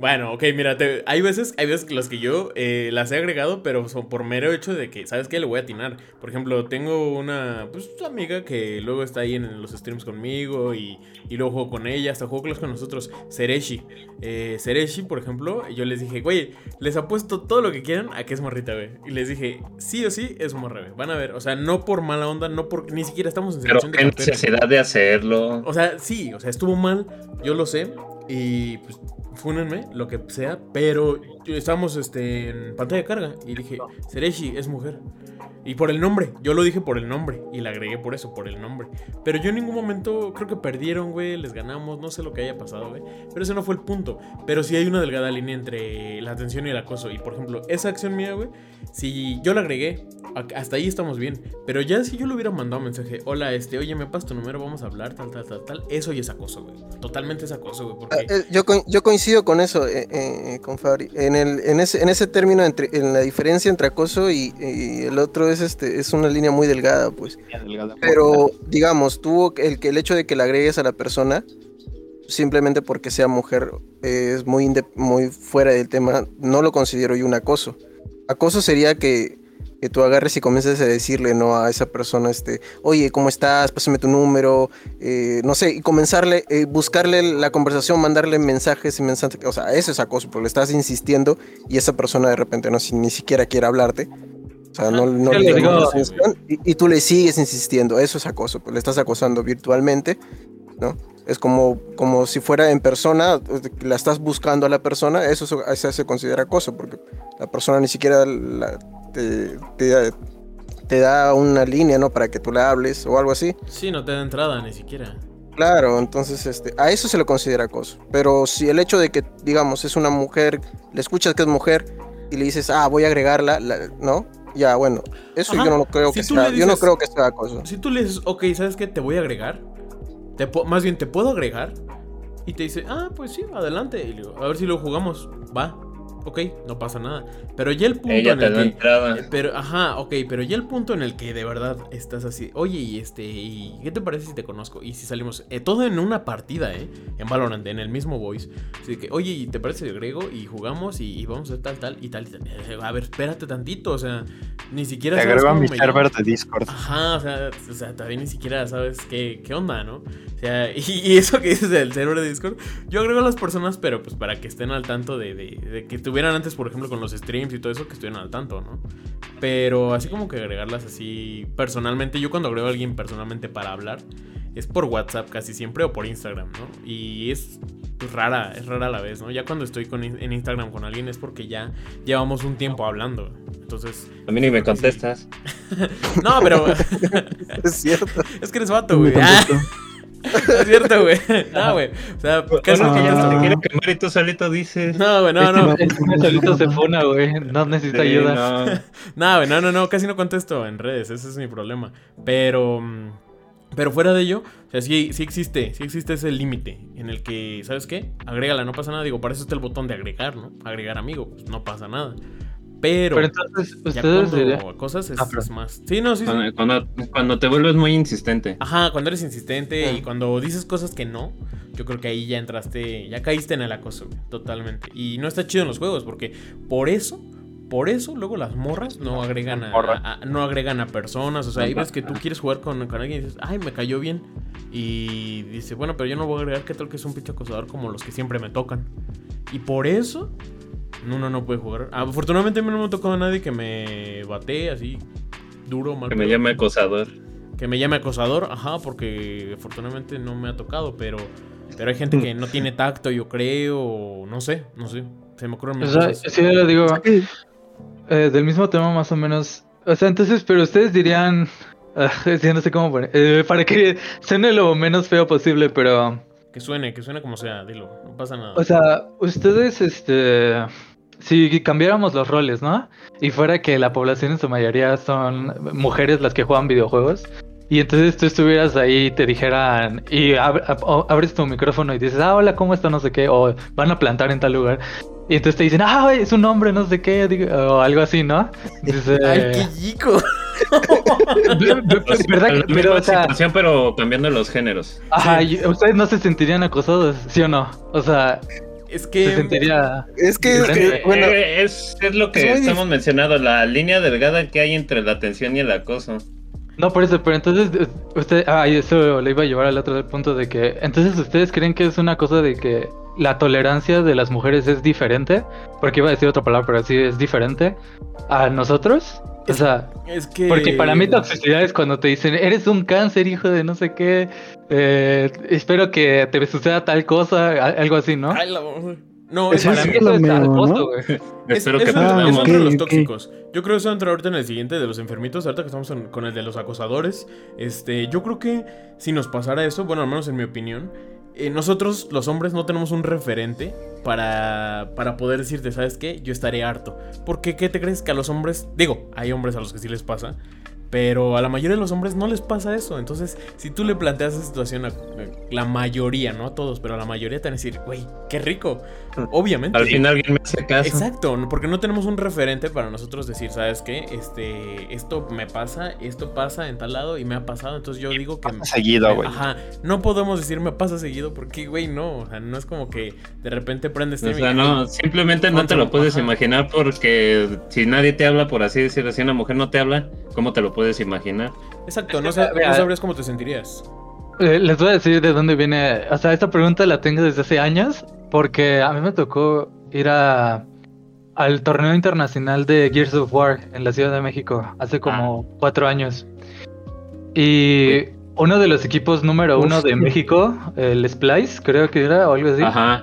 S2: Bueno, ok, mira, hay veces, hay veces las que yo eh, las he agregado, pero son por mero hecho de que, ¿sabes qué? Le voy a atinar. Por ejemplo, tengo una, pues, amiga que luego está ahí en los streams conmigo y, y luego juego con ella, hasta juego con nosotros, Sereshi. Eh, Sereshi, por ejemplo, yo les dije, güey, les apuesto todo lo que quieran a que es morrita, güey. Y les dije, sí o sí, es morra, güey. Van a ver, o sea, no por mala onda, no por, ni siquiera estamos en
S5: situación Pero de necesidad de hacerlo.
S2: O sea, sí, o sea, estuvo mal, yo lo sé. Y pues fúnenme, lo que sea, pero estábamos este, en pantalla de carga y dije, Sereshi es mujer. Y por el nombre, yo lo dije por el nombre y la agregué por eso, por el nombre. Pero yo en ningún momento creo que perdieron, güey, les ganamos, no sé lo que haya pasado, güey. Pero ese no fue el punto. Pero sí hay una delgada línea entre la atención y el acoso. Y por ejemplo, esa acción mía, güey, si yo la agregué, hasta ahí estamos bien. Pero ya si yo le hubiera mandado un mensaje, hola, este, oye, me pasas tu número, vamos a hablar, tal, tal, tal, tal, eso ya es acoso, güey. Totalmente es acoso, güey. Porque...
S4: Ah, eh, yo, yo coincido con eso, eh, eh, con Fabri. En, el, en, ese, en ese término, entre, en la diferencia entre acoso y, y el otro es este es una línea muy delgada, pues. Pero, digamos, tú, el, el hecho de que le agregues a la persona, simplemente porque sea mujer, es muy, muy fuera del tema, no lo considero yo un acoso. Acoso sería que, que tú agarres y comiences a decirle no a esa persona, este, oye, ¿cómo estás? Pásame tu número, eh, no sé, y comenzarle, eh, buscarle la conversación, mandarle mensajes y mensajes, o sea, eso es acoso, porque le estás insistiendo y esa persona de repente no, ni siquiera quiere hablarte o sea, no, no le digo, y, y, tú le sigues insistiendo. Eso es acoso, pues le estás acosando virtualmente, ¿no? Es como, como si fuera en persona, la estás buscando a la persona, eso, se considera acoso, porque la persona ni siquiera te, te, da una línea, ¿no? Para que tú le hables o algo así.
S2: Sí, no te da entrada ni siquiera.
S4: Claro, entonces este, a eso se le considera acoso. Pero si el hecho de que, digamos, es una mujer, le escuchas que es mujer y le dices, ah, voy a agregarla, ¿no? Ya, bueno, eso yo no creo que sea, yo no creo que sea acoso.
S2: Si tú le dices, ok, ¿sabes qué? Te voy a agregar. Más bien, ¿te puedo agregar? Y te dice, ah, pues sí, adelante. A ver si lo jugamos. Va ok, no pasa nada. Pero ya el punto en el que. Eh, pero, ajá, ok, pero ya el punto en el que de verdad estás así. Oye, y este, y ¿qué te parece si te conozco? Y si salimos. Eh, todo en una partida, ¿eh? En Valorant, en el mismo voice. Así que, oye, ¿y te parece grego? Y jugamos y, vamos a hacer tal, tal y tal, eh, A ver, espérate tantito, o sea, ni siquiera.
S6: Te agrego a mi server de Discord.
S2: Ajá, o sea, o sea, también ni siquiera sabes qué, qué onda, ¿no? O sea, y, eso que dices del server de Discord, yo agrego a las personas, pero pues para que estén al tanto de, de, de que tú estuvieran antes, por ejemplo, con los streams y todo eso, que estuvieran al tanto, ¿no? Pero así como que agregarlas así personalmente, yo cuando agrego a alguien personalmente para hablar, es por WhatsApp casi siempre o por Instagram, ¿no? Y es rara, es rara a la vez, ¿no? Ya cuando estoy con, en Instagram con alguien es porque ya llevamos un tiempo hablando. Entonces.
S5: A mí ni me contestas.
S2: no, pero.
S4: es cierto.
S2: Es que eres vato, güey. Es cierto, güey. No, güey. O sea,
S5: casi que ya te quiero quemar y tú solito dices.
S2: No, güey, no, no.
S3: solito se funa, güey. No necesita ayuda.
S2: No. güey, no, no, no. Casi no contesto en redes. Ese es mi problema. Pero. Mm, pero fuera de ello, o sea, sí, sí existe, sí existe ese límite en el que, ¿sabes qué? Agrégala, no pasa nada. Digo, para eso está el botón de agregar, ¿no? Agregar amigo, pues no pasa nada. Pero,
S3: pero entonces, ustedes
S2: cosas ah, es, más. Sí, no, sí,
S5: cuando, Cuando, te vuelves muy insistente.
S2: Ajá, cuando eres insistente y cuando dices cosas que no, yo creo que ahí ya entraste, ya caíste en el acoso, totalmente. Y no está chido en los juegos, porque por eso por eso luego las morras no agregan a, no agregan a personas. O sea, ahí ves que tú quieres jugar con, alguien y dices, ay, me cayó bien. Y dice, bueno, pero yo no voy a agregar que tal que es un pinche acosador como los que siempre me tocan. Y por eso uno no puede jugar. Afortunadamente a mí no me ha tocado a nadie que me bate así duro, mal.
S5: Que me llame acosador.
S2: Que me llame acosador, ajá, porque afortunadamente no me ha tocado, pero, pero hay gente que no tiene tacto, yo creo, no sé, no sé. Se me ocurren
S3: cosas. Sí, lo digo. Eh, del mismo tema más o menos. O sea, entonces, pero ustedes dirían... Uh, no sé cómo poner. Eh, para que suene lo menos feo posible, pero...
S2: Que suene, que suene como sea, dilo, no pasa nada.
S3: O sea, ustedes, este... Si cambiáramos los roles, ¿no? Y fuera que la población en su mayoría son mujeres las que juegan videojuegos. Y entonces tú estuvieras ahí y te dijeran, y abres tu micrófono y dices, ah, hola, ¿cómo está? No sé qué, o van a plantar en tal lugar. Y entonces te dicen, ah, es un hombre, no sé qué, o algo así, ¿no?
S2: Ay, qué chico.
S5: ¿Verdad que, pero, o sea, situación, pero cambiando los géneros.
S3: Ajá, ustedes no se sentirían acosados, ¿sí o no? O sea,
S2: es que.
S3: Se sentiría.
S4: Es que.
S5: bueno, eh, es, es, lo que estamos mencionando, la línea delgada que hay entre la atención y el acoso.
S3: No, por eso, pero entonces, usted, ah, eso le iba a llevar al otro punto de que, entonces ustedes creen que es una cosa de que la tolerancia de las mujeres es diferente, porque iba a decir otra palabra, pero sí es diferente a nosotros. O sea, es que... porque para mí toxicidad es cuando te dicen, eres un cáncer, hijo de no sé qué, eh, espero que te suceda tal cosa, algo así, ¿no?
S2: No, es, para mí es Espero que es, los tóxicos. Yo creo que eso entra ahorita en el siguiente de los enfermitos. Ahorita que estamos con el de los acosadores. Este, yo creo que si nos pasara eso, bueno, al menos en mi opinión, eh, nosotros los hombres no tenemos un referente para, para poder decirte, ¿sabes qué? Yo estaré harto. Porque, ¿qué te crees que a los hombres, digo, hay hombres a los que sí les pasa, pero a la mayoría de los hombres no les pasa eso. Entonces, si tú le planteas esa situación a la mayoría, no a todos, pero a la mayoría te van a decir, güey, qué rico. Obviamente.
S5: Al final alguien me hace caso.
S2: Exacto, porque no tenemos un referente para nosotros decir, ¿sabes qué? Este, esto me pasa, esto pasa en tal lado y me ha pasado. Entonces yo digo que.
S6: Pasa seguido, güey.
S2: Ajá. No podemos decir me pasa seguido porque, güey, no. O sea, no es como que de repente prendes.
S5: O sea, no, simplemente no te lo puedes imaginar porque si nadie te habla, por así decirlo, si una mujer no te habla, ¿cómo te lo puedes puedes imaginar.
S2: Exacto, no, sabrías cómo te sentirías.
S3: Eh, les voy a decir de dónde viene. O sea, esta pregunta la tengo desde hace años. Porque a mí me tocó ir a al torneo internacional de Gears of War en la Ciudad de México hace como ah. cuatro años. Y uno de los equipos número uno de México, el Splice, creo que era, o algo así.
S5: Ajá.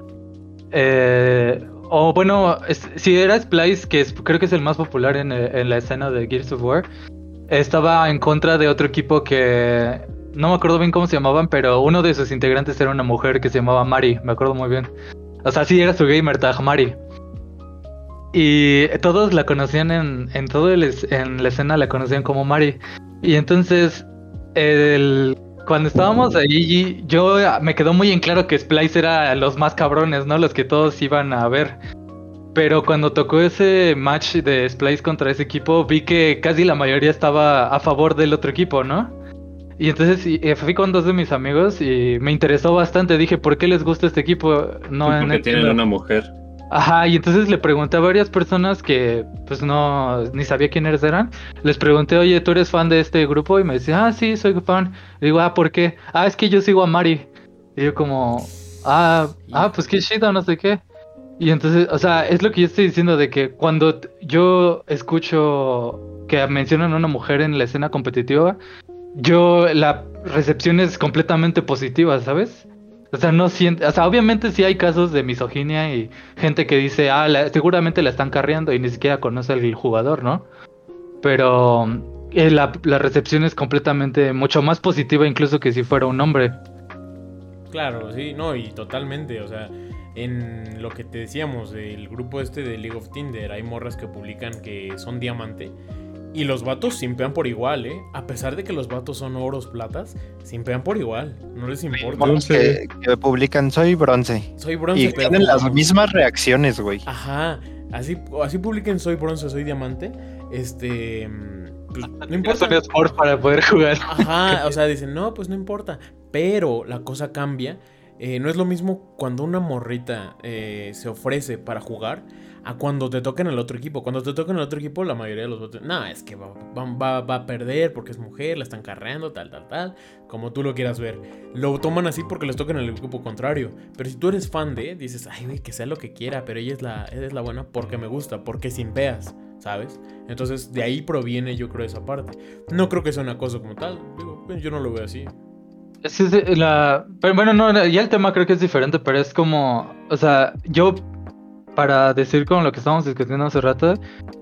S3: Eh, o bueno, si era Splice, que creo que es el más popular en, en, la escena de Gears of War, estaba en contra de otro equipo que no me acuerdo bien cómo se llamaban, pero uno de sus integrantes era una mujer que se llamaba Mari, me acuerdo muy bien. O sea, sí era su gamer tag, Mari. Y todos la conocían en, en todo el, en la escena la conocían como Mari. Y entonces, el, cuando estábamos ahí, yo me quedó muy en claro que Splice era los más cabrones, ¿no? Los que todos iban a ver. Pero cuando tocó ese match de Splice contra ese equipo, vi que casi la mayoría estaba a favor del otro equipo, ¿no? Y entonces fui con dos de mis amigos y me interesó bastante. Dije, ¿por qué les gusta este equipo?
S5: No, porque tienen una mujer.
S3: Ajá, y entonces le pregunté a varias personas que pues no, ni sabía quiénes eran. Les pregunté, oye, ¿tú eres fan de este grupo? Y me decía, ah, sí, soy fan. Y digo, ah, ¿por qué? Ah, es que yo sigo a Mari. Y yo como, ah, ah, pues qué chido, no sé qué. Y entonces, o sea, es lo que yo estoy diciendo de que cuando yo escucho que mencionan a una mujer en la escena competitiva, yo la recepción es completamente positiva, ¿sabes? O sea, no siente, o sea, obviamente sí hay casos de misoginia y gente que dice, ah, seguramente la están carreando y ni siquiera conoce al jugador, ¿no? Pero eh, la, la recepción es completamente mucho más positiva incluso que si fuera un hombre.
S2: Claro, sí, no, y totalmente, o sea, en lo que te decíamos del grupo este de League of Tinder, hay morras que publican que son diamante. Y los vatos simpean por igual, ¿eh? A pesar de que los vatos son oros, platas, simpean por igual. No les importa.
S6: Que, que publican, soy bronce.
S2: Soy bronce.
S6: Y tienen las mismas reacciones, güey.
S2: Ajá. así, así publiquen soy bronce, soy diamante, este... Pues, no importa.
S3: para poder jugar.
S2: Ajá, o sea, dicen, no, pues no importa. Pero la cosa cambia. Eh, no es lo mismo cuando una morrita eh, se ofrece para jugar a cuando te toquen el otro equipo. Cuando te toquen el otro equipo, la mayoría de los votos, no, es que va, va, a perder porque es mujer, la están carreando, tal, tal, tal, como tú lo quieras ver. Lo toman así porque les toquen el equipo contrario. Pero si tú eres fan de, dices, ay, güey, que sea lo que quiera, pero ella es la, es la buena porque me gusta, porque simpeas, ¿sabes? Entonces de ahí proviene, yo creo, esa parte. No creo que sea una cosa como tal, digo, yo no lo veo así.
S3: Sí, la... Pero bueno, no, ya el tema creo que es diferente, pero es como, o sea, yo para decir con lo que estábamos discutiendo hace rato,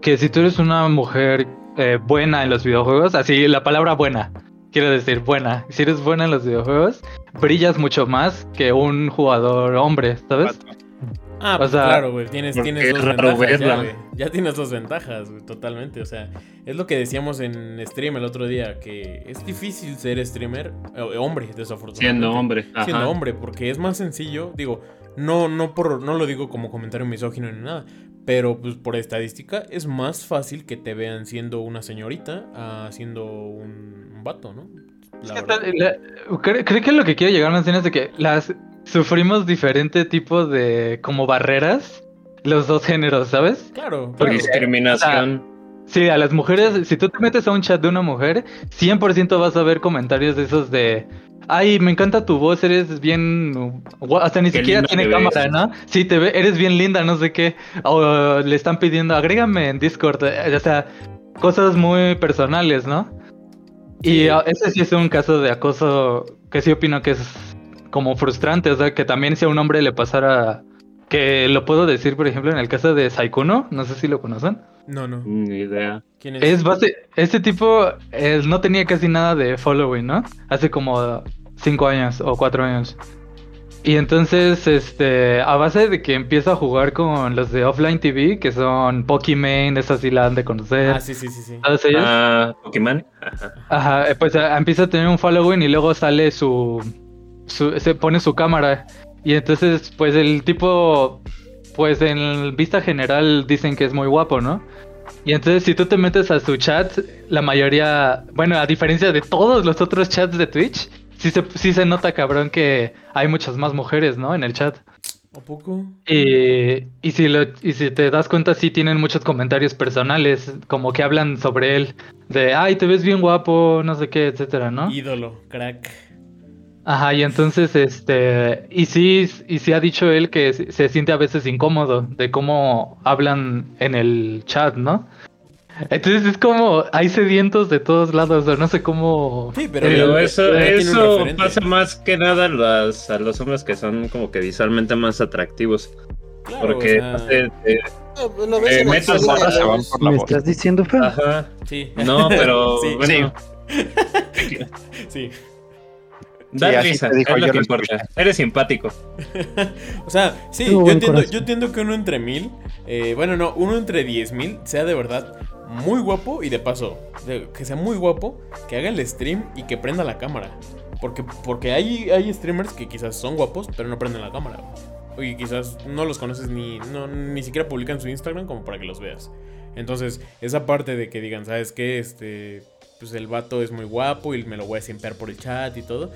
S3: que si tú eres una mujer eh, buena en los videojuegos, así la palabra buena, quiero decir buena, si eres buena en los videojuegos, brillas mucho más que un jugador hombre, ¿sabes?
S2: Ah, pues claro, güey. Tienes, tienes dos ventajas. Ya, ya, tienes dos ventajas, güey, totalmente. O sea, es lo que decíamos en stream el otro día, que es difícil ser streamer, eh, hombre, desafortunadamente.
S5: Siendo hombre.
S2: Siendo hombre, porque es más sencillo. Digo, no, no, por, no lo digo como comentario misógino ni nada. Pero pues por estadística es más fácil que te vean siendo una señorita a siendo un, vato, ¿no?
S3: creo, que lo que quiere llegar a mencionar es de que las sufrimos diferente tipo de como barreras los dos géneros, ¿sabes?
S2: Claro.
S5: Por discriminación.
S3: sí, a las mujeres, si tú te metes a un chat de una mujer, 100% vas a ver comentarios de esos de Ay, me encanta tu voz, eres bien. Hasta ni siquiera tiene cámara, ¿no? Sí, te ve, eres bien linda, no sé qué. O le están pidiendo, agrégame en Discord. Eh, o sea, cosas muy personales, ¿no? Y ah, ese sí es un caso de acoso que sí opino que es como frustrante. O sea, que también si a un hombre le pasara. Que lo puedo decir, por ejemplo, en el caso de Saikuno, no sé si lo conocen.
S2: No, no.
S5: Ni idea.
S3: ¿Quién es? es base, este tipo no tenía casi nada de following, ¿no? Hace como cinco años o cuatro años. Y entonces, este, a base de que empieza a jugar con los de Offline TV, que son Pokimane, esas sí la han de conocer.
S2: Ah, sí, sí, sí, sí.
S5: Ah, Pokimane. Ajá.
S3: Ajá, eh, pues eh, empieza a tener un following y luego sale su, su, se pone su cámara. Y entonces, pues el tipo, pues en vista general dicen que es muy guapo, ¿no? Y entonces si tú te metes a su chat, la mayoría, bueno, a diferencia de todos los otros chats de Twitch, sí se, sí se nota, cabrón, que hay muchas más mujeres, ¿no? En el chat.
S2: ¿A poco?
S3: Y, y, si lo, y si te das cuenta, sí tienen muchos comentarios personales, como que hablan sobre él, de, ay, te ves bien guapo, no sé qué, etcétera, ¿no?
S2: Ídolo, crack.
S3: Ajá, y entonces, este, y sí, y sí ha dicho él que se siente a veces incómodo de cómo hablan en el chat, ¿no? Entonces es como, hay sedientos de todos lados, no sé cómo...
S5: Sí, pero, eso, eso pasa más que nada a los, a los hombres que son como que visualmente más atractivos. porque
S7: ¿Me estás diciendo feo?
S5: Ajá. Sí. No, pero sí. bueno.
S2: Sí.
S5: Da risa, es lo que importa. Eres simpático.
S2: o sea, sí, yo entiendo, yo entiendo que uno entre mil, eh, bueno, no, uno entre diez mil sea de verdad muy guapo y de paso, que sea muy guapo, que haga el stream y que prenda la cámara. Porque, porque hay, hay streamers que quizás son guapos, pero no prenden la cámara. Y quizás no los conoces ni, no, ni siquiera publican su Instagram como para que los veas. Entonces, esa parte de que digan, ¿sabes qué? Este, pues el vato es muy guapo y me lo voy a simpear por el chat y todo.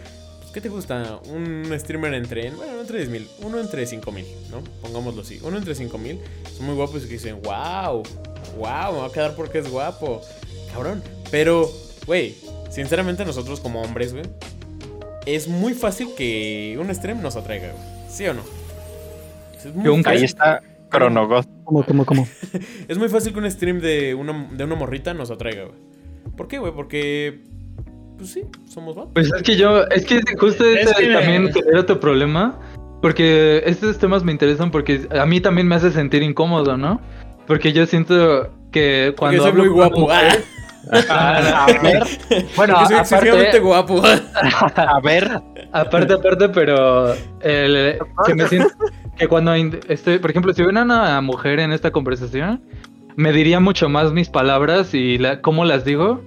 S2: ¿Qué te gusta? Un streamer entre, bueno, no entre 10.000, uno entre 5.000, ¿no? Pongámoslo así. Uno entre 5.000 son muy guapos y que dicen, wow, wow, me va a quedar porque es guapo. Cabrón. Pero, güey, sinceramente nosotros como hombres, güey, es muy fácil que un stream nos atraiga, güey. ¿Sí o no?
S6: Es muy Ahí está.
S7: ¿Cómo, cómo, cómo?
S2: es muy fácil que un stream de una, de una morrita nos atraiga, güey. ¿Por qué, güey? Porque pues sí, somos guapos.
S3: Pues es que yo, es que justo ese también genera otro problema. Porque estos temas me interesan porque a mí también me hace sentir incómodo, ¿no? Porque yo siento que cuando.
S2: Porque soy muy guapo.
S3: Ah, a ver. Bueno,
S2: soy aparte, guapo.
S3: A ver. Aparte, aparte, pero el, que me siento que cuando estoy, por ejemplo, si ven a una mujer en esta conversación, me diría mucho más mis palabras y la, cómo las digo,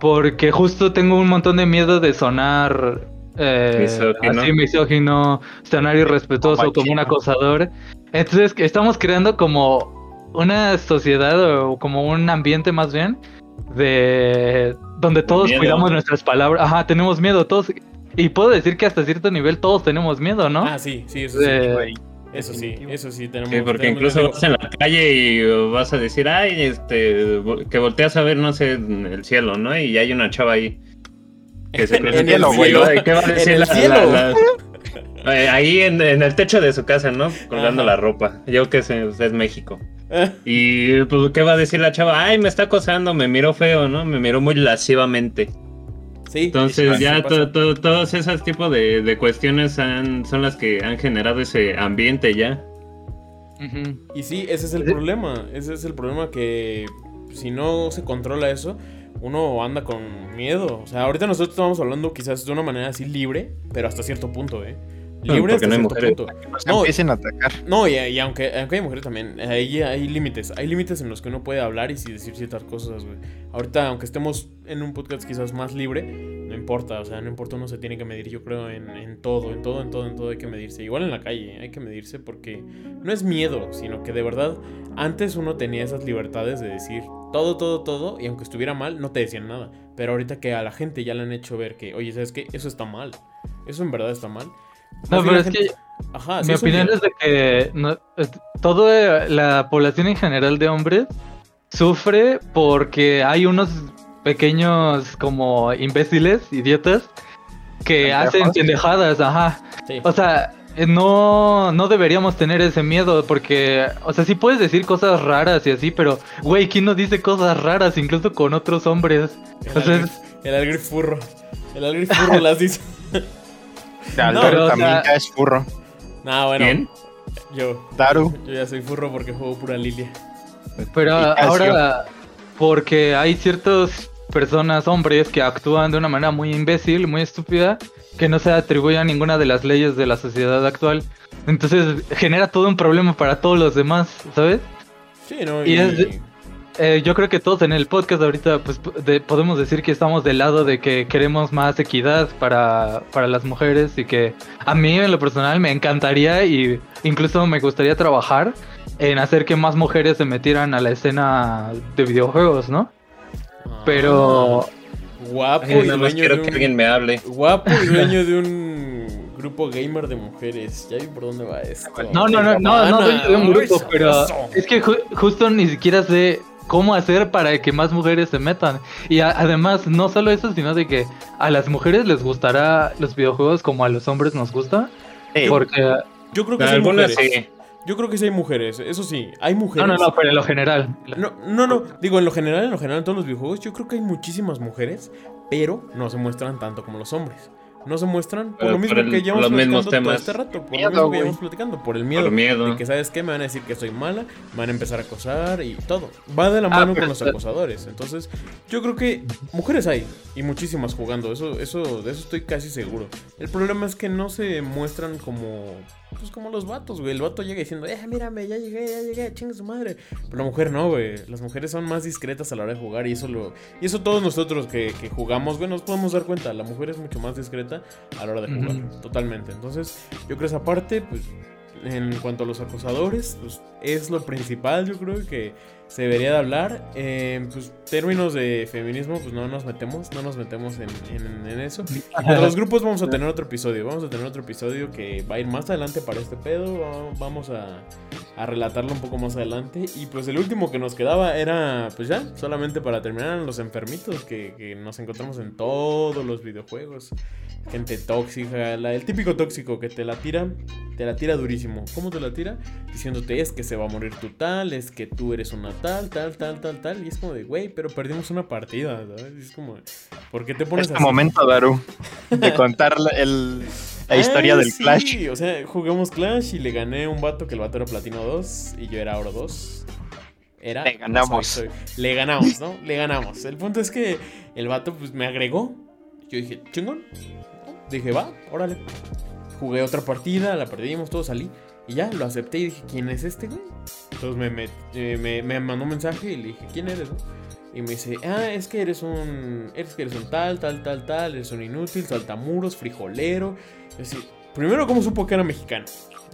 S3: porque justo tengo un montón de miedo de sonar eh, misógino. así misógino, sonar irrespetuoso, como un acosador. Entonces estamos creando como una sociedad o como un ambiente más bien de donde todos cuidamos nuestras palabras. Ajá, tenemos miedo todos. Y puedo decir que hasta cierto nivel todos tenemos miedo, ¿no?
S2: Ah, sí, sí, eso sí. Eso sí, eso sí tenemos. Sí,
S5: porque incluso vas en la calle y vas a decir, ay, este, que volteas a ver, no sé, el cielo, ¿no? Y hay una chava ahí.
S2: Que se en el cielo, güey. ¿Qué va a decir en el cielo?
S5: Eh, ahí en, el techo de su casa, ¿no? Colgando la ropa. Yo que sé, es México. Y pues, ¿qué va a decir la chava? Ay, me está acosando, me miró feo, ¿no? Me miró muy lascivamente. Sí. Entonces ya todos esos tipos de, cuestiones son las que han generado ese ambiente ya.
S2: Y sí, ese es el problema. Ese es el problema que si no se controla eso, uno anda con miedo. O sea, ahorita nosotros estamos hablando quizás de una manera así libre, pero hasta cierto punto, ¿eh?
S5: Libre hasta no
S6: cierto punto. No, empiecen a atacar.
S2: No, y, aunque, aunque hay mujeres también, ahí hay límites. Hay límites en los que uno puede hablar y decir ciertas cosas, güey. Ahorita, aunque estemos en un podcast quizás más libre, no importa. O sea, no importa, uno se tiene que medir, yo creo, en, en todo, en todo, en todo, en todo hay que medirse. Igual en la calle, hay que medirse porque no es miedo, sino que de verdad, antes uno tenía esas libertades de decir todo, todo, todo, y aunque estuviera mal, no te decían nada. Pero ahorita que a la gente ya le han hecho ver que, oye, ¿sabes qué? Eso está mal. Eso en verdad está mal.
S3: No, pero es que Ajá, mi opinión es de que no, toda la población en general de hombres sufre porque hay unos pequeños como imbéciles, idiotas, que hacen pendejadas, ajá. O sea, eh, no, no deberíamos tener ese miedo porque, o sea, sí puedes decir cosas raras y así, pero, güey, ¿quién no dice cosas raras incluso con otros hombres?
S2: El, el algrifurro. El algrifurro las dice.
S6: no, pero también ya es furro.
S2: Nah, bueno.
S5: ¿Quién?
S2: Yo.
S6: Daru.
S2: Yo ya soy furro porque juego pura Lilia.
S3: Pero ahora, porque hay ciertas personas, hombres, que actúan de una manera muy imbécil, muy estúpida, que no se atribuye a ninguna de las leyes de la sociedad actual. Entonces genera todo un problema para todos los demás, ¿sabes?
S2: Sí, ¿no?
S3: Y, eh, yo creo que todos en el podcast ahorita pues podemos decir que estamos del lado de que queremos más equidad para, para las mujeres y que a mí en lo personal me encantaría y incluso me gustaría trabajar en hacer que más mujeres se metieran a la escena de videojuegos, ¿no? Pero
S2: Guapo y
S5: dueño quiero que alguien me hable.
S2: Guapo y dueño de un grupo gamer de mujeres. Ya vi por dónde va esto.
S3: No, no, no, no, no dueño de un grupo, pero es que justo ni siquiera sé cómo hacer para que más mujeres se metan. Y además, no solo eso, sino de que a las mujeres les gustará los videojuegos como a los hombres nos gusta. Porque
S2: yo creo que algunas sí. Yo creo que sí hay mujeres, eso sí, hay mujeres.
S3: No, no, no, pero en lo general.
S2: No, no, no, digo en lo general, en lo general en todos los videojuegos, yo creo que hay muchísimas mujeres, pero no se muestran tanto como los hombres no se muestran por lo mismo que llevamos platicando todo este rato, por lo mismo que llevamos platicando, por el miedo, por
S5: miedo.
S2: de que sabes qué me van a decir que soy mala, me van a empezar a acosar y todo. Va de la ah, mano con los acosadores. Entonces, yo creo que mujeres hay y muchísimas jugando, eso eso de eso estoy casi seguro. El problema es que no se muestran como pues como los vatos, güey. El vato llega diciendo, eh, mírame, ya llegué, ya llegué, chinga su madre. Pero la mujer no, güey. Las mujeres son más discretas a la hora de jugar y eso lo... Y eso todos nosotros que, que jugamos, güey, nos podemos dar cuenta. La mujer es mucho más discreta a la hora de jugar, totalmente. Entonces, yo creo esa parte, pues, en cuanto a los acosadores, pues es lo principal, yo creo que se debería de hablar. En pues, términos de feminismo, pues no nos metemos, no nos metemos en, en, eso. En los grupos vamos a tener otro episodio, vamos a tener otro episodio que va a ir más adelante para este pedo, vamos a, a relatarlo un poco más adelante. Y pues el último que nos quedaba era, pues ya, solamente para terminar, los enfermitos que, que nos encontramos en todos los videojuegos gente tóxica, el típico tóxico que te la tira, te la tira durísimo. ¿Cómo te la tira? Diciéndote es que se va a morir tu tal, es que tú eres una tal, tal, tal, tal, tal. Y es como de, güey, pero perdimos una partida, ¿sabes? es como, ¿por qué te pones
S6: este momento, Daru, de contar el, la historia ah, del Clash.
S2: Sí, o sea, jugamos Clash y le gané un vato que el vato era Platino 2 y yo era Oro 2. Era,
S6: le ganamos.
S2: le ganamos, ¿no? Le ganamos. El punto es que el vato pues me agregó. Yo dije, chingón, dije, va, órale. Jugué otra partida, la perdimos, todo salí. Y ya, lo acepté y dije, ¿quién es este, güey? Entonces me, eh, me, me, mandó un mensaje y le dije, ¿quién eres, Y me dice, ah, es que eres un. Eres que eres un tal, tal, tal, tal, eres un inútil, saltamuros, frijolero. Y así, Primero, ¿cómo supo que era mexicano?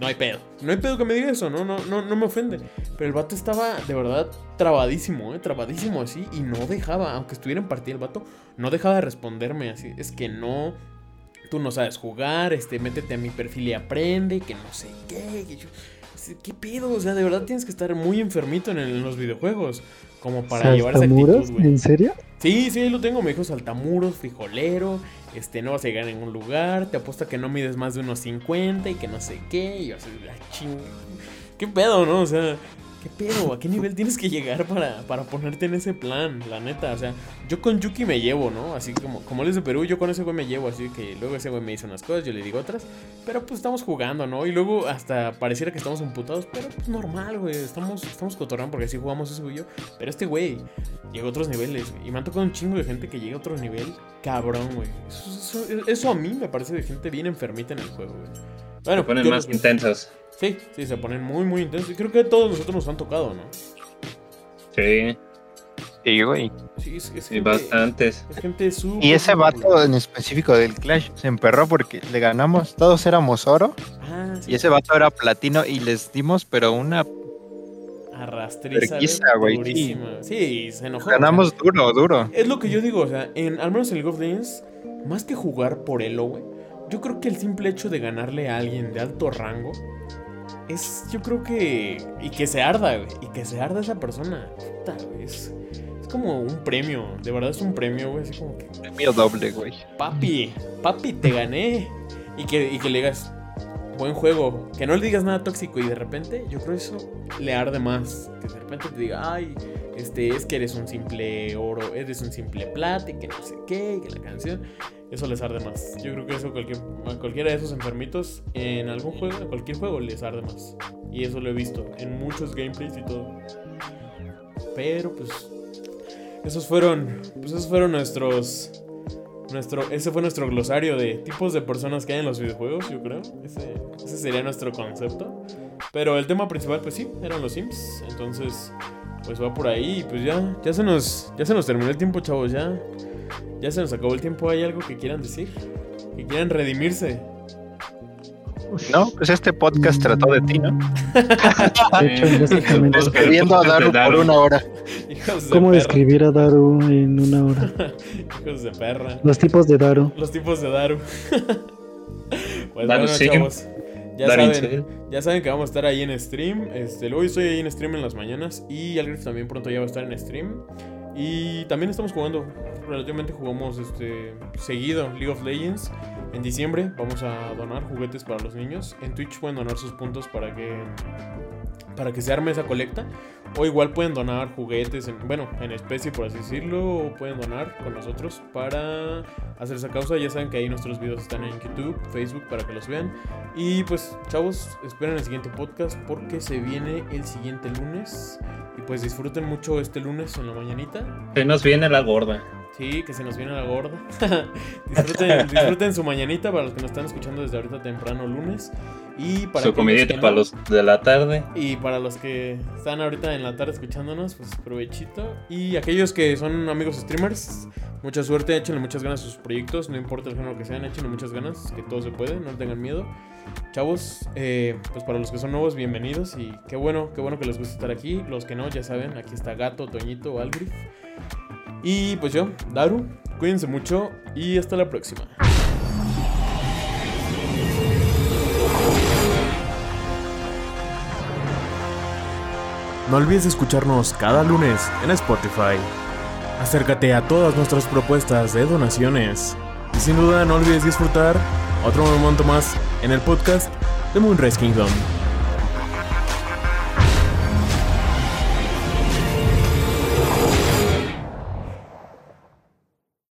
S2: No hay pedo. No hay pedo que me diga eso, no, no, no, no me ofende. Pero el vato estaba de verdad trabadísimo, ¿eh? Trabadísimo así. Y no dejaba, aunque estuviera en partida el vato, no dejaba de responderme así. Es que no, tú no sabes jugar, este, métete a mi perfil y aprende, que no sé qué. ¿Qué pedo? O sea, de verdad tienes que estar muy enfermito en, los videojuegos. Como para llevar esa actitud, güey.
S7: ¿En serio?
S2: Sí, sí, ahí lo tengo. Me dijo saltamuros, frijolero. Este, no vas a llegar a ningún lugar. Te apuesto que no mides más de unos 50 y que no sé qué. Y yo así, la ching. ¿Qué pedo, no? O sea, ¿Qué pedo? ¿A qué nivel tienes que llegar para, para ponerte en ese plan? La neta, o sea, yo con Yuki me llevo, ¿no? Así como, como él es de Perú, yo con ese güey me llevo, así que luego ese güey me dice unas cosas, yo le digo otras, pero pues estamos jugando, ¿no? Y luego hasta pareciera que estamos emputados, pero pues normal, güey, estamos, estamos cotorrando porque así jugamos ese güey yo, pero este güey llega a otros niveles, y me han tocado un chingo de gente que llega a otro nivel, cabrón, güey. Eso, a mí me parece de gente bien enfermita en el juego, güey.
S5: Bueno, Se ponen más intensos.
S2: Sí, sí, se ponen muy, muy intensos. Y creo que todos nosotros nos han tocado, ¿no?
S5: Sí.
S6: Sí, güey.
S2: Sí, es,
S5: sí, bastantes.
S6: gente y ese vato en específico del Clash se emperró porque le ganamos, todos éramos oro. Ah, sí. Y ese vato era platino y les dimos, pero una
S2: arrastriza
S6: güey.
S2: Sí. sí. se enojó.
S6: Ganamos duro, duro.
S2: Es lo que yo digo, o sea, en, al menos en League of Legends, más que jugar por elo, güey, yo creo que el simple hecho de ganarle a alguien de alto rango es, yo creo que. Y que se arda, güey. Y que se arda esa persona. Puta, Es, es como un premio. De verdad es un premio, güey. Así como que.
S6: Premio doble, güey.
S2: Papi, papi, te gané. Y que, y que le digas. Buen juego. Que no le digas nada tóxico. Y de repente, yo creo eso le arde más. Que de repente te diga, ay, este, es que eres un simple oro, eres un simple plata, y que no sé qué, que la canción eso les arde más. Yo creo que eso cualquier, a cualquiera de esos enfermitos en algún juego, en cualquier juego les arde más. Y eso lo he visto en muchos gameplays y todo. Pero pues esos fueron, pues esos fueron nuestros nuestro, ese fue nuestro glosario de tipos de personas que hay en los videojuegos, yo creo. Ese, ese sería nuestro concepto. Pero el tema principal, pues sí, eran los Sims. Entonces, pues va por ahí. Y pues ya, ya se nos, ya se nos terminó el tiempo, chavos. Ya, ya se nos acabó el tiempo. ¿Hay algo que quieran decir? Que quieran redimirse.
S6: No, pues este podcast trató de ti, ¿no?
S7: De hecho, básicamente.
S6: Describiendo a Daru, por una hora.
S7: ¿Cómo describir a Daru en una hora?
S2: Hijos de perra.
S7: Los tipos de Daru.
S2: Los tipos de Daru. pues bueno, chavos. Ya saben, ya saben que vamos a estar ahí en stream. Este, luego estoy ahí en stream en las mañanas. Y Algrif también pronto ya va a estar en stream. Y también estamos jugando, relativamente jugamos este, seguido League of Legends. En diciembre vamos a donar juguetes para los niños. En Twitch pueden donar sus puntos para que, para que se arme esa colecta. O igual pueden donar juguetes, en, bueno, en especie por así decirlo. O pueden donar con nosotros para hacer esa causa. Ya saben que ahí nuestros videos están en YouTube, Facebook para que los vean. Y pues chavos, esperen el siguiente podcast porque se viene el siguiente lunes. Y pues disfruten mucho este lunes en la mañanita.
S5: Nos viene la gorda.
S2: Sí, que se nos viene la gorda. disfruten, disfruten, su mañanita para los que nos están escuchando desde ahorita temprano lunes. Y para
S5: su comidita para los de la tarde.
S2: Y para los que están ahorita en la tarde escuchándonos, pues provechito. Y aquellos que son amigos streamers, mucha suerte, échenle muchas ganas a sus proyectos. No importa el género que sean, échenle muchas ganas, que todo se puede, no tengan miedo. Chavos, eh, pues para los que son nuevos, bienvenidos y qué bueno, qué bueno que les gusta estar aquí. Los que no, ya saben, aquí está Gato, Toñito, Algrif. Y pues yo, Daru, cuídense mucho y hasta la próxima. No olvides escucharnos cada lunes en Spotify. Acércate a todas nuestras propuestas de donaciones. Y sin duda no olvides disfrutar otro momento más en el podcast de Moonrise Kingdom.